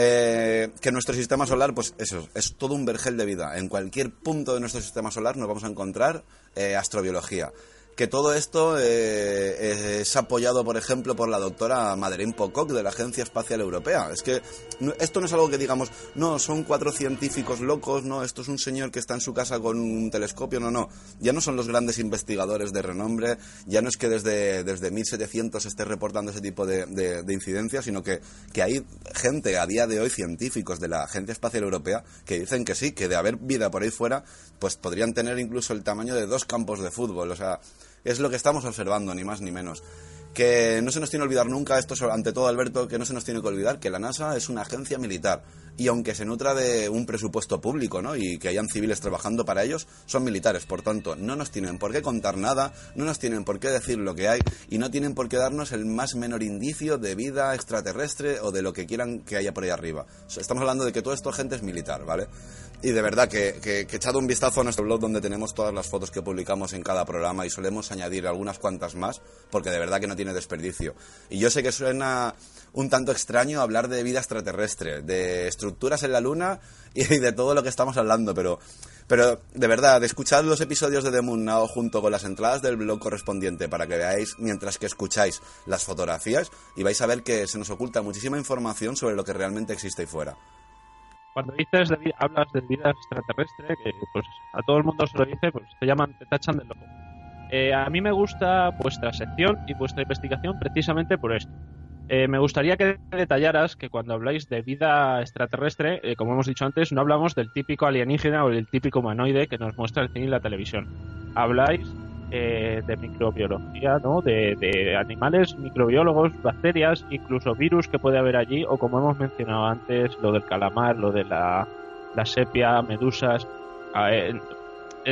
Eh, que nuestro sistema solar, pues eso, es todo un vergel de vida. En cualquier punto de nuestro sistema solar nos vamos a encontrar eh, astrobiología. Que todo esto eh, es apoyado, por ejemplo, por la doctora Madeleine Pocock de la Agencia Espacial Europea. Es que esto no es algo que digamos, no, son cuatro científicos locos, no, esto es un señor que está en su casa con un telescopio, no, no. Ya no son los grandes investigadores de renombre, ya no es que desde, desde 1700 se esté reportando ese tipo de, de- de incidencias, sino que, que hay gente a día de hoy, científicos de la Agencia Espacial Europea, que dicen que sí, que de haber vida por ahí fuera, pues podrían tener incluso el tamaño de dos campos de fútbol. O sea, es lo que estamos observando, ni más ni menos. Que no se nos tiene que olvidar nunca, esto es ante todo, Alberto, que no se nos tiene que olvidar que la NASA es una agencia militar. Y aunque se nutra de un presupuesto público, ¿no? Y que hayan civiles trabajando para ellos, son militares. Por tanto, no nos tienen por qué contar nada, no nos tienen por qué decir lo que hay y no tienen por qué darnos el más menor indicio de vida extraterrestre o de lo que quieran que haya por ahí arriba. Estamos hablando de que todo esto, gente, es militar, ¿vale? Y de verdad que, que, que echado un vistazo a nuestro blog donde tenemos todas las fotos que publicamos en cada programa y solemos añadir algunas cuantas más, porque de verdad que no tiene desperdicio. Y yo sé que suena un tanto extraño hablar de vida extraterrestre, de estructuras en la Luna y (laughs) de todo lo que estamos hablando, pero, pero de verdad, escuchad los episodios de The Moon Now junto con las entradas del blog correspondiente para que veáis mientras que escucháis las fotografías y vais a ver que se nos oculta muchísima información sobre lo que realmente existe ahí fuera. Cuando dices de hablas de vida extraterrestre, que pues a todo el mundo se lo dice, pues te llaman, te tachan de loco. Eh, a mí me gusta vuestra sección y vuestra investigación precisamente por esto. Eh, me gustaría que detallaras que cuando habláis de vida extraterrestre, eh, como hemos dicho antes, no hablamos del típico alienígena o del típico humanoide que nos muestra el cine y la televisión. Habláis eh, de microbiología, ¿no? De, animales, microbiólogos, bacterias, incluso virus que puede haber allí, o como hemos mencionado antes, lo del calamar, lo de la, la sepia, medusas. Eh,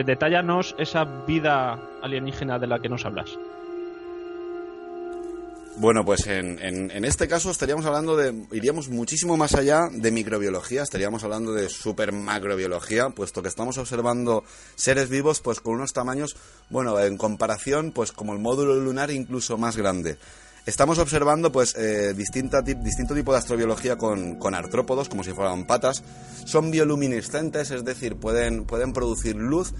detállanos esa vida alienígena de la que nos hablas. Bueno, pues en, en, en este caso estaríamos hablando de, iríamos muchísimo más allá de microbiología, estaríamos hablando de super macrobiología, puesto que estamos observando seres vivos pues con unos tamaños, bueno, en comparación pues como el módulo lunar incluso más grande. Estamos observando pues eh, distinta distinto tipo de astrobiología con, con artrópodos, como si fueran patas. Son bioluminiscentes, es decir, pueden, pueden producir luz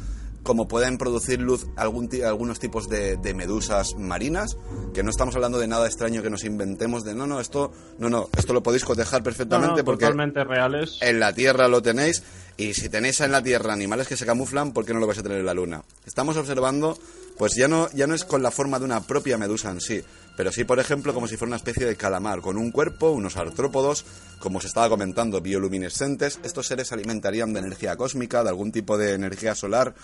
como pueden producir luz algún algunos tipos de, de medusas marinas, que no estamos hablando de nada extraño que nos inventemos de no, no, esto, no, no, esto lo podéis cotejar perfectamente No, no, porque totalmente reales. en la Tierra lo tenéis y si tenéis en la Tierra animales que se camuflan, ¿por qué no lo vais a tener en la Luna? Estamos observando, pues ya no, ya no es con la forma de una propia medusa en sí, pero sí, por ejemplo, como si fuera una especie de calamar, con un cuerpo, unos artrópodos, como se estaba comentando, bioluminescentes. Estos seres se alimentarían de energía cósmica, de algún tipo de energía solar.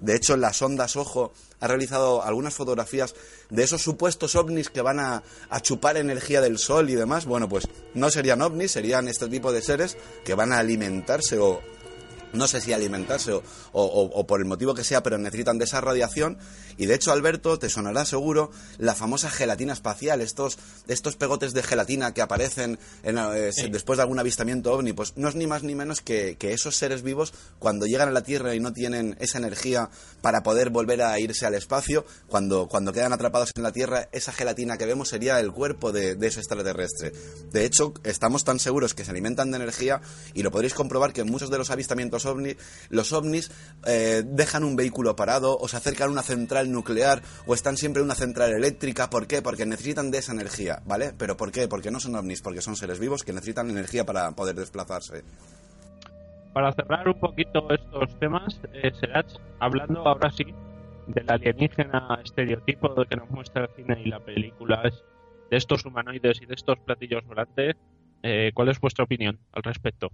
De hecho, las ondas Ojo ha realizado algunas fotografías de esos supuestos ovnis que van a, a chupar energía del sol y demás. Bueno, pues no serían ovnis, serían este tipo de seres que van a alimentarse o no sé si alimentarse o, por el motivo que sea, pero necesitan de esa radiación. Y de hecho, Alberto, te sonará seguro la famosa gelatina espacial, estos, estos pegotes de gelatina que aparecen eh, después de algún avistamiento ovni. Pues no es ni más ni menos que, que, esos seres vivos, cuando llegan a la Tierra y no tienen esa energía para poder volver a irse al espacio, cuando, cuando quedan atrapados en la Tierra, esa gelatina que vemos sería el cuerpo de, de ese extraterrestre. De hecho, estamos tan seguros que se alimentan de energía y lo podréis comprobar que en muchos de los avistamientos los ovnis eh, dejan un vehículo parado o se acercan a una central nuclear o están siempre en una central eléctrica. ¿Por qué? Porque necesitan de esa energía, ¿vale? ¿Pero por qué? Porque no son ovnis, porque son seres vivos que necesitan energía para poder desplazarse. Para cerrar un poquito estos temas, eh, Serach, hablando ahora sí del alienígena estereotipo que nos muestra el cine y la película, de estos humanoides y de estos platillos volantes, eh, ¿cuál es vuestra opinión al respecto?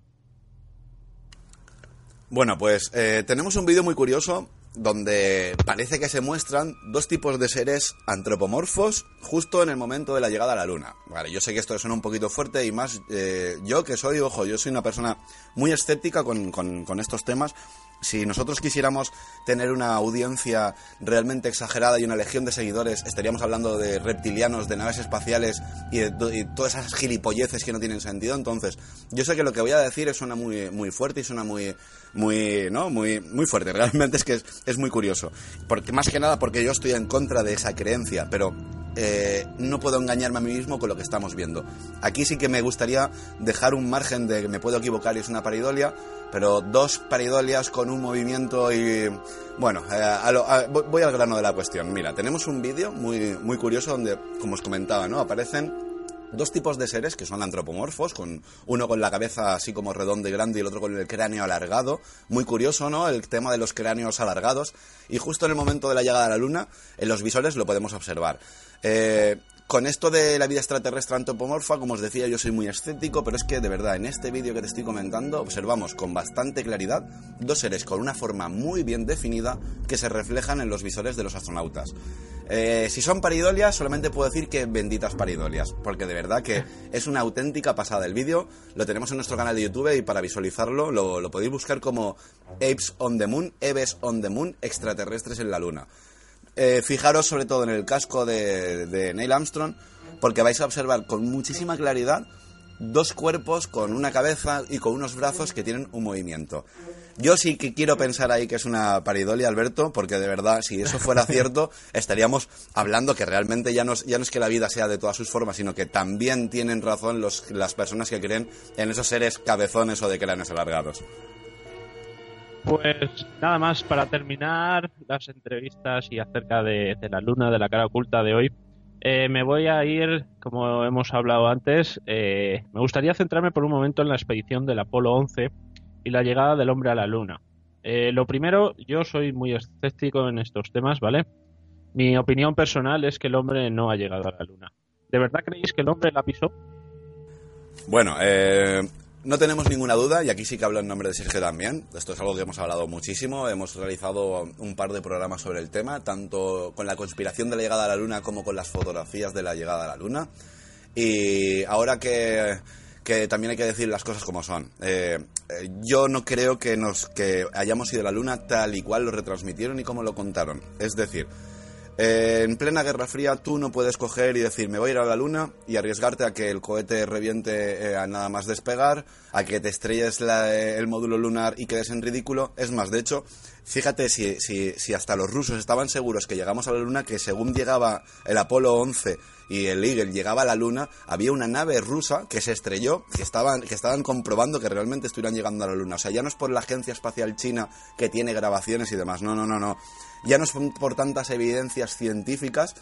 Bueno, pues eh, tenemos un vídeo muy curioso donde parece que se muestran dos tipos de seres antropomorfos justo en el momento de la llegada a la luna. Vale, yo sé que esto suena un poquito fuerte y más eh, yo que soy, ojo, yo soy una persona muy escéptica con, con, con estos temas si nosotros quisiéramos tener una audiencia realmente exagerada y una legión de seguidores, estaríamos hablando de reptilianos, de naves espaciales y de, todas esas gilipolleces que no tienen sentido. Entonces, yo sé que lo que voy a decir suena muy, muy fuerte y suena muy, muy, ¿no? Muy, muy fuerte. (laughs) Realmente es que es, es muy curioso. Porque, más que nada porque yo estoy en contra de esa creencia, pero eh, no puedo engañarme a mí mismo con lo que estamos viendo. Aquí sí que me gustaría dejar un margen de que me puedo equivocar y es una paridolia, pero dos paridolias con un movimiento y... Bueno, eh, voy al grano de la cuestión. Mira, tenemos un vídeo muy, muy curioso donde, como os comentaba, ¿no? Aparecen dos tipos de seres que son antropomorfos, con uno con la cabeza así como redondo y grande y el otro con el cráneo alargado. Muy curioso, ¿no? El tema de los cráneos alargados. Y justo en el momento de la llegada a la Luna, en los visores lo podemos observar. Eh, con esto de la vida extraterrestre antropomorfa, como os decía, yo soy muy escéptico, pero es que de verdad en este vídeo que te estoy comentando observamos con bastante claridad dos seres con una forma muy bien definida que se reflejan en los visores de los astronautas. Eh, si son paridolias, solamente puedo decir que benditas paridolias, porque de verdad que (laughs) es una auténtica pasada. El vídeo lo tenemos en nuestro canal de YouTube y para visualizarlo lo, lo podéis buscar como Apes on the Moon, Eves on the Moon, extraterrestres en la Luna. Eh, fijaros sobre todo en el casco de, Neil Armstrong, porque vais a observar con muchísima claridad dos cuerpos con una cabeza y con unos brazos que tienen un movimiento. Yo sí que quiero pensar ahí que es una paridolia, Alberto, porque de verdad, si eso fuera (laughs) cierto, estaríamos hablando que realmente ya no, es, ya no es que la vida sea de todas sus formas, sino que también tienen razón los, las personas que creen en esos seres cabezones o de cráneos alargados. Pues nada más para terminar las entrevistas y acerca de, la luna, de la cara oculta de hoy. Eh, me voy a ir, como hemos hablado antes, eh, me gustaría centrarme por un momento en la expedición del Apolo 11 y la llegada del hombre a la luna. Eh, lo primero, yo soy muy escéptico en estos temas, ¿vale? Mi opinión personal es que el hombre no ha llegado a la luna. ¿De verdad creéis que el hombre la pisó? Bueno, eh, no tenemos ninguna duda, y aquí sí que hablo en nombre de Sergio también, esto es algo que hemos hablado muchísimo, hemos realizado un par de programas sobre el tema, tanto con la conspiración de la llegada a la Luna como con las fotografías de la llegada a la Luna. Y ahora que, también hay que decir las cosas como son. Eh, eh, yo no creo que, nos, que hayamos ido a la Luna tal y cual lo retransmitieron y como lo contaron. Es decir, en plena Guerra Fría tú no puedes coger y decir me voy a ir a la Luna y arriesgarte a que el cohete reviente eh, a nada más despegar, a que te estrelles eh, el módulo lunar y quedes en ridículo. Es más, de hecho, fíjate si, si, si hasta los rusos estaban seguros que llegamos a la Luna, que según llegaba el Apolo 11 y el Eagle llegaba a la Luna, había una nave rusa que se estrelló, que estaban, que estaban comprobando que realmente estuvieran llegando a la Luna. O sea, ya no es por la Agencia Espacial China que tiene grabaciones y demás. No, no, no, no ya no es por tantas evidencias científicas,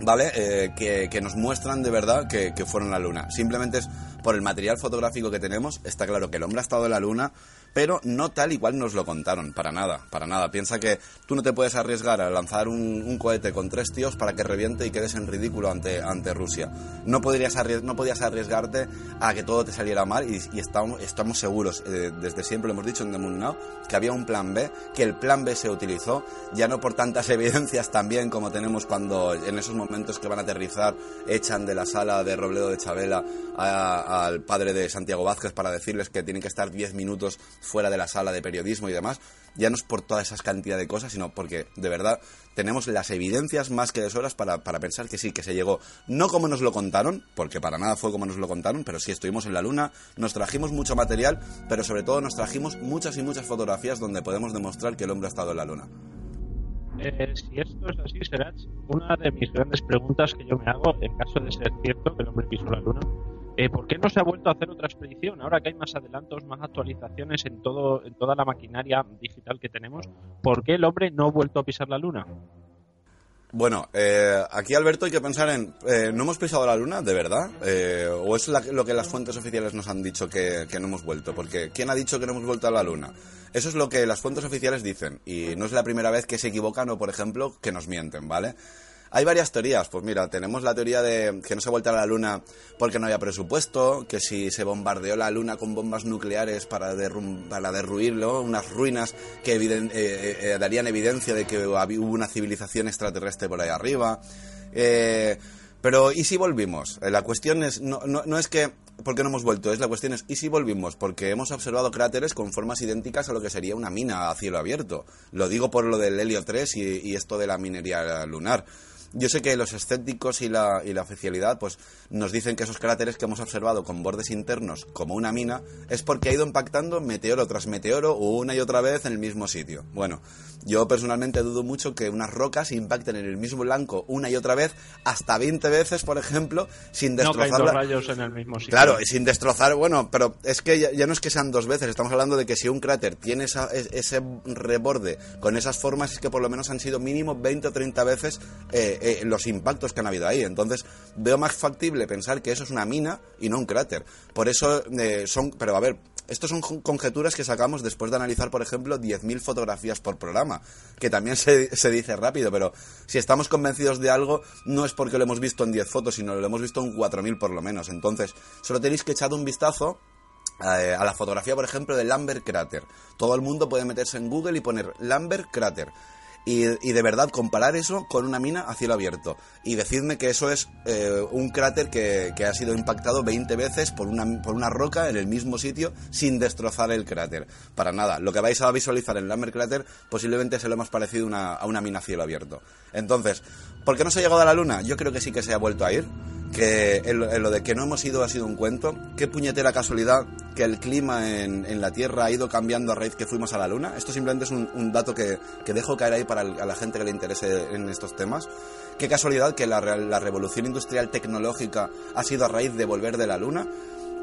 ¿vale? Eh, que, nos muestran de verdad que, que fueron la Luna. Simplemente es por el material fotográfico que tenemos, está claro que el hombre ha estado en la Luna, pero no tal y cual nos lo contaron, para nada, para nada. Piensa que tú no te puedes arriesgar a lanzar un, cohete con tres tíos para que reviente y quedes en ridículo ante, ante Rusia. No, podrías no podías arriesgarte a que todo te saliera mal y, estamos, estamos seguros, eh, desde siempre lo hemos dicho en The Moon que había un plan B, que el plan B se utilizó, ya no por tantas (laughs) evidencias también como tenemos cuando en esos momentos que van a aterrizar echan de la sala de Robledo de Chabela al padre de Santiago Vázquez para decirles que tienen que estar 10 minutos fuera de la sala de periodismo y demás, ya no es por toda esa cantidad de cosas, sino porque de verdad tenemos las evidencias más que de sobras para, para pensar que sí, que se llegó, no como nos lo contaron, porque para nada fue como nos lo contaron, pero sí estuvimos en la Luna, nos trajimos mucho material, pero sobre todo nos trajimos muchas y muchas fotografías donde podemos demostrar que el hombre ha estado en la Luna. Eh, si esto es así, Serach, una de mis grandes preguntas que yo me hago, en caso de ser cierto que el hombre pisó la Luna, eh, ¿por qué no se ha vuelto a hacer otra expedición? Ahora que hay más adelantos, más actualizaciones en, todo, en toda la maquinaria digital que tenemos, ¿por qué el hombre no ha vuelto a pisar la Luna? Bueno, eh, aquí Alberto hay que pensar en, eh, ¿no hemos pisado la luna, de verdad? Eh, ¿O es lo que las fuentes oficiales nos han dicho que, que, no hemos vuelto? Porque ¿quién ha dicho que no hemos vuelto a la luna? Eso es lo que las fuentes oficiales dicen y no es la primera vez que se equivocan o, por ejemplo, que nos mienten, ¿vale? Hay varias teorías. Pues mira, tenemos la teoría de que no se ha a la Luna porque no había presupuesto, que si se bombardeó la Luna con bombas nucleares para, para derruirlo, unas ruinas que eh, eh, eh, darían evidencia de que hubo una civilización extraterrestre por ahí arriba. pero ¿y si volvimos? La cuestión es, no, no, no es que ¿Por qué no hemos vuelto? Es la cuestión es, ¿y si volvimos? Porque hemos observado cráteres con formas idénticas a lo que sería una mina a cielo abierto. Lo digo por lo del helio 3 y, y esto de la minería lunar. Yo sé que los escépticos y la, y la oficialidad pues nos dicen que esos cráteres que hemos observado con bordes internos como una mina es porque ha ido impactando meteoro tras meteoro una y otra vez en el mismo sitio. Bueno, yo personalmente dudo mucho que unas rocas impacten en el mismo blanco una y otra vez hasta 20 veces, por ejemplo, sin destrozar no rayos en el mismo sitio. Claro, sin destrozar, bueno, pero es que ya, no es que sean dos veces, estamos hablando de que si un cráter tiene ese reborde con esas formas es que por lo menos han sido mínimo 20 o 30 veces eh, eh, los impactos que han habido ahí. Entonces, veo más factible pensar que eso es una mina y no un cráter. Por eso eh, son. Pero a ver, estos son conjeturas que sacamos después de analizar, por ejemplo, 10.000 fotografías por programa, que también se, se, dice rápido, pero si estamos convencidos de algo, no es porque lo hemos visto en 10 fotos, sino lo hemos visto en 4.000 por lo menos. Entonces, solo tenéis que echar un vistazo eh, a la fotografía, por ejemplo, de Lambert Crater. Todo el mundo puede meterse en Google y poner Lambert Crater y, de verdad comparar eso con una mina a cielo abierto y decidme que eso es eh, un cráter que, ha sido impactado 20 veces por una, por una roca en el mismo sitio sin destrozar el cráter. Para nada. Lo que vais a visualizar en Lambert Crater posiblemente se lo hemos parecido a una mina a cielo abierto. Entonces, ¿por qué no se ha llegado a la Luna? Yo creo que sí que se ha vuelto a ir que en lo, de que no hemos ido ha sido un cuento. Qué puñetera casualidad que el clima en, la Tierra ha ido cambiando a raíz que fuimos a la Luna. Esto simplemente es un, dato que, dejo caer ahí para la gente que le interese en estos temas. Qué casualidad que la, revolución industrial tecnológica ha sido a raíz de volver de la Luna.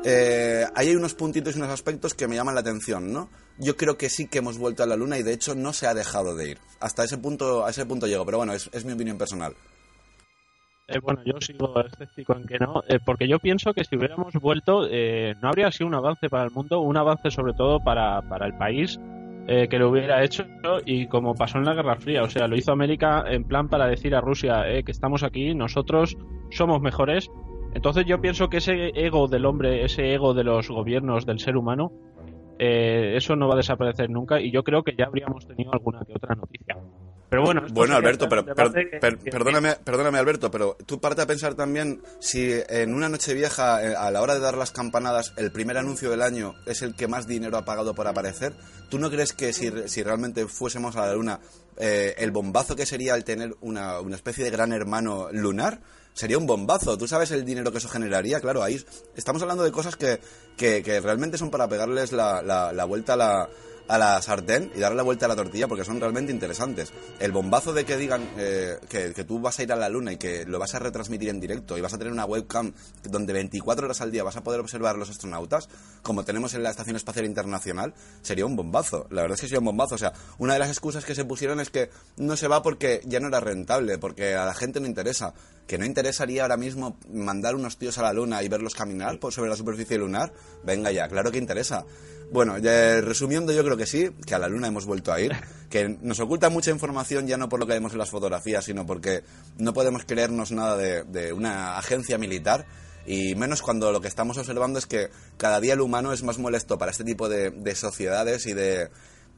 Eh, hay unos puntitos y unos aspectos que me llaman la atención, ¿no? Yo creo que sí que hemos vuelto a la Luna y de hecho no se ha dejado de ir. Hasta ese punto, a ese punto llego, pero bueno, es mi opinión personal. Eh, bueno, yo sigo escéptico en que no, eh, porque yo pienso que si hubiéramos vuelto, no habría sido un avance para el mundo, un avance sobre todo para, para el país que lo hubiera hecho y como pasó en la Guerra Fría, o sea, lo hizo América en plan para decir a Rusia que estamos aquí, nosotros somos mejores. Entonces yo pienso que ese ego del hombre, ese ego de los gobiernos, del ser humano, eso no va a desaparecer nunca y yo creo que ya habríamos tenido alguna que otra noticia. Pero bueno, bueno Alberto, pero, perdóname, perdóname Alberto, pero tú parte a pensar también si en una noche vieja, eh, a la hora de dar las campanadas, el primer anuncio del año es el que más dinero ha pagado por aparecer. ¿Tú no crees que si, si realmente fuésemos a la luna, eh, el bombazo que sería el tener una, una especie de gran hermano lunar? Sería un bombazo. ¿Tú sabes el dinero que eso generaría? Claro, ahí estamos hablando de cosas que, que, que realmente son para pegarles la, la, la vuelta a la, a la sartén y darle la vuelta a la tortilla porque son realmente interesantes. El bombazo de que digan eh, que, tú vas a ir a la luna y que lo vas a retransmitir en directo y vas a tener una webcam donde 24 horas al día vas a poder observar a los astronautas, como tenemos en la Estación Espacial Internacional, sería un bombazo. La verdad es que sería un bombazo. O sea, una de las excusas que se pusieron es que no se va porque ya no era rentable, porque a la gente no interesa. Que no interesaría ahora mismo mandar unos tíos a la luna y verlos caminar por sobre la superficie lunar. Venga ya, claro que interesa. Bueno, resumiendo, yo creo que sí, que a la Luna hemos vuelto a ir, (laughs) que nos oculta mucha información ya no por lo que vemos en las fotografías, sino porque no podemos creernos nada de, una agencia militar y menos cuando lo que estamos observando es que cada día el humano es más molesto para este tipo de, sociedades y de,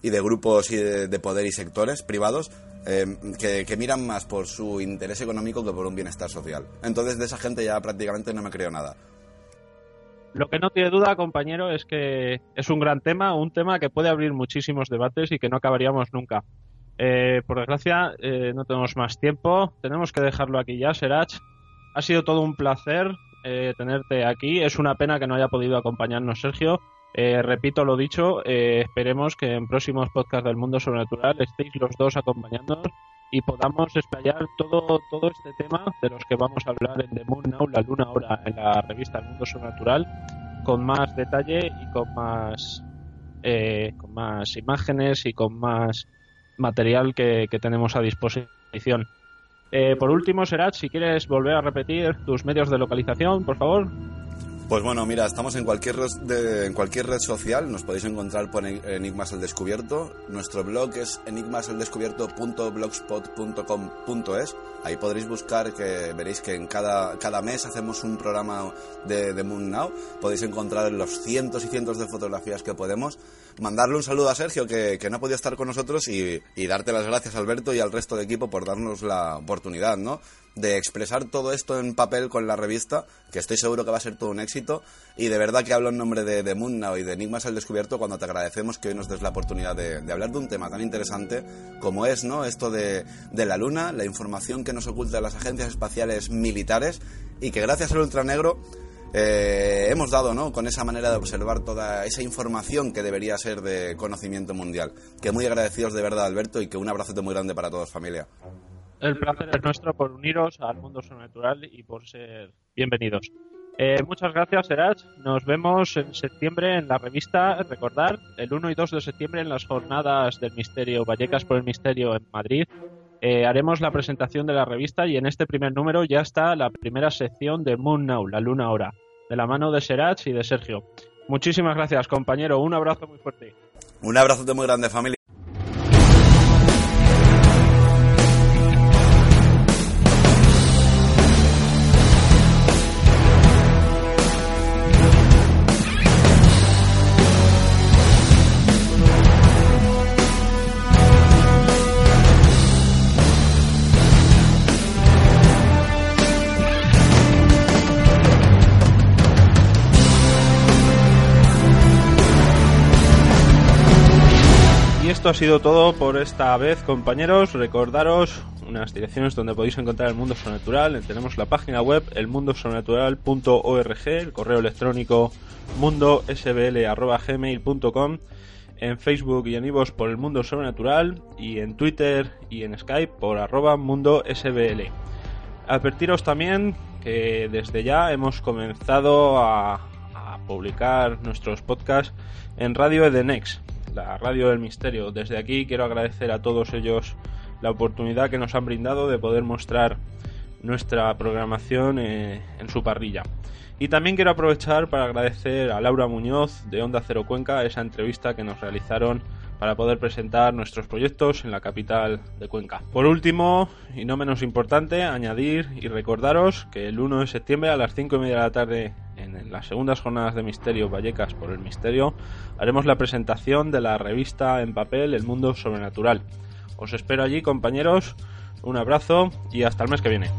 y de grupos y de, poder y sectores privados eh, que, que, miran más por su interés económico que por un bienestar social. Entonces de esa gente ya prácticamente no me creo nada. Lo que no tiene duda, compañero, es que es un gran tema, un tema que puede abrir muchísimos debates y que no acabaríamos nunca. Eh, por desgracia, eh, no tenemos más tiempo. Tenemos que dejarlo aquí ya, Serach. Ha sido todo un placer eh, tenerte aquí. Es una pena que no haya podido acompañarnos Sergio. Repito lo dicho, esperemos que en próximos podcasts del mundo sobrenatural estéis los dos acompañándonos y podamos explayar todo, todo este tema de los que vamos a hablar en The Moon Now, la luna ahora, en la revista El Mundo Sobrenatural, con más detalle y con más, con más imágenes y con más material que, tenemos a disposición. Eh, por último, Serach, si quieres volver a repetir tus medios de localización, por favor. Pues bueno, mira, estamos en cualquier, red en cualquier red social, nos podéis encontrar por Enigmas al Descubierto. Nuestro blog es enigmasaldescubierto.blogspot.com.es. Ahí podréis buscar que veréis que en cada, cada mes hacemos un programa de, de Moon Now. Podéis encontrar los cientos y cientos de fotografías que podemos. Mandarle un saludo a Sergio que, que no ha podido estar con nosotros y, y darte las gracias Alberto y al resto del equipo por darnos la oportunidad, ¿no? de expresar todo esto en papel con la revista, que estoy seguro que va a ser todo un éxito. Y de verdad que hablo en nombre de, de Moon y de Enigmas al Descubierto cuando te agradecemos que hoy nos des la oportunidad de, hablar de un tema tan interesante como es ¿no? esto de, la Luna, la información que nos oculta las agencias espaciales militares y que gracias al ultranegro eh, hemos dado ¿no? con esa manera de observar toda esa información que debería ser de conocimiento mundial. Que muy agradecidos de verdad, Alberto, y que un abrazo muy grande para todos, familia. El placer es nuestro por uniros al mundo sobrenatural y por ser bienvenidos. Eh, muchas gracias, Serach. Nos vemos en septiembre en la revista. Recordar, el 1 y 2 de septiembre en las jornadas del misterio, Vallecas por el Misterio en Madrid. Eh, haremos la presentación de la revista y en este primer número ya está la primera sección de Moon Now, la luna ahora, de la mano de Serach y de Sergio. Muchísimas gracias, compañero. Un abrazo muy fuerte. Un abrazo muy grande, familia. Ha sido todo por esta vez, compañeros. Recordaros unas direcciones donde podéis encontrar el mundo sobrenatural. Tenemos la página web elmundosobrenatural.org, el correo electrónico mundosbl.gmail.com, en Facebook y en iVoox por el mundo sobrenatural y en Twitter y en Skype por arroba mundosbl. Advertiros también que desde ya hemos comenzado a, a publicar nuestros podcasts en Radio Edenex la Radio del Misterio. Desde aquí quiero agradecer a todos ellos la oportunidad que nos han brindado de poder mostrar nuestra programación eh, en su parrilla. Y también quiero aprovechar para agradecer a Laura Muñoz de Onda Cero Cuenca esa entrevista que nos realizaron para poder presentar nuestros proyectos en la capital de Cuenca. Por último, y no menos importante, añadir y recordaros que el 1 de septiembre a las 5 y media de la tarde en las segundas jornadas de Misterio Vallecas por el Misterio haremos la presentación de la revista en papel El Mundo Sobrenatural. Os espero allí compañeros, un abrazo y hasta el mes que viene.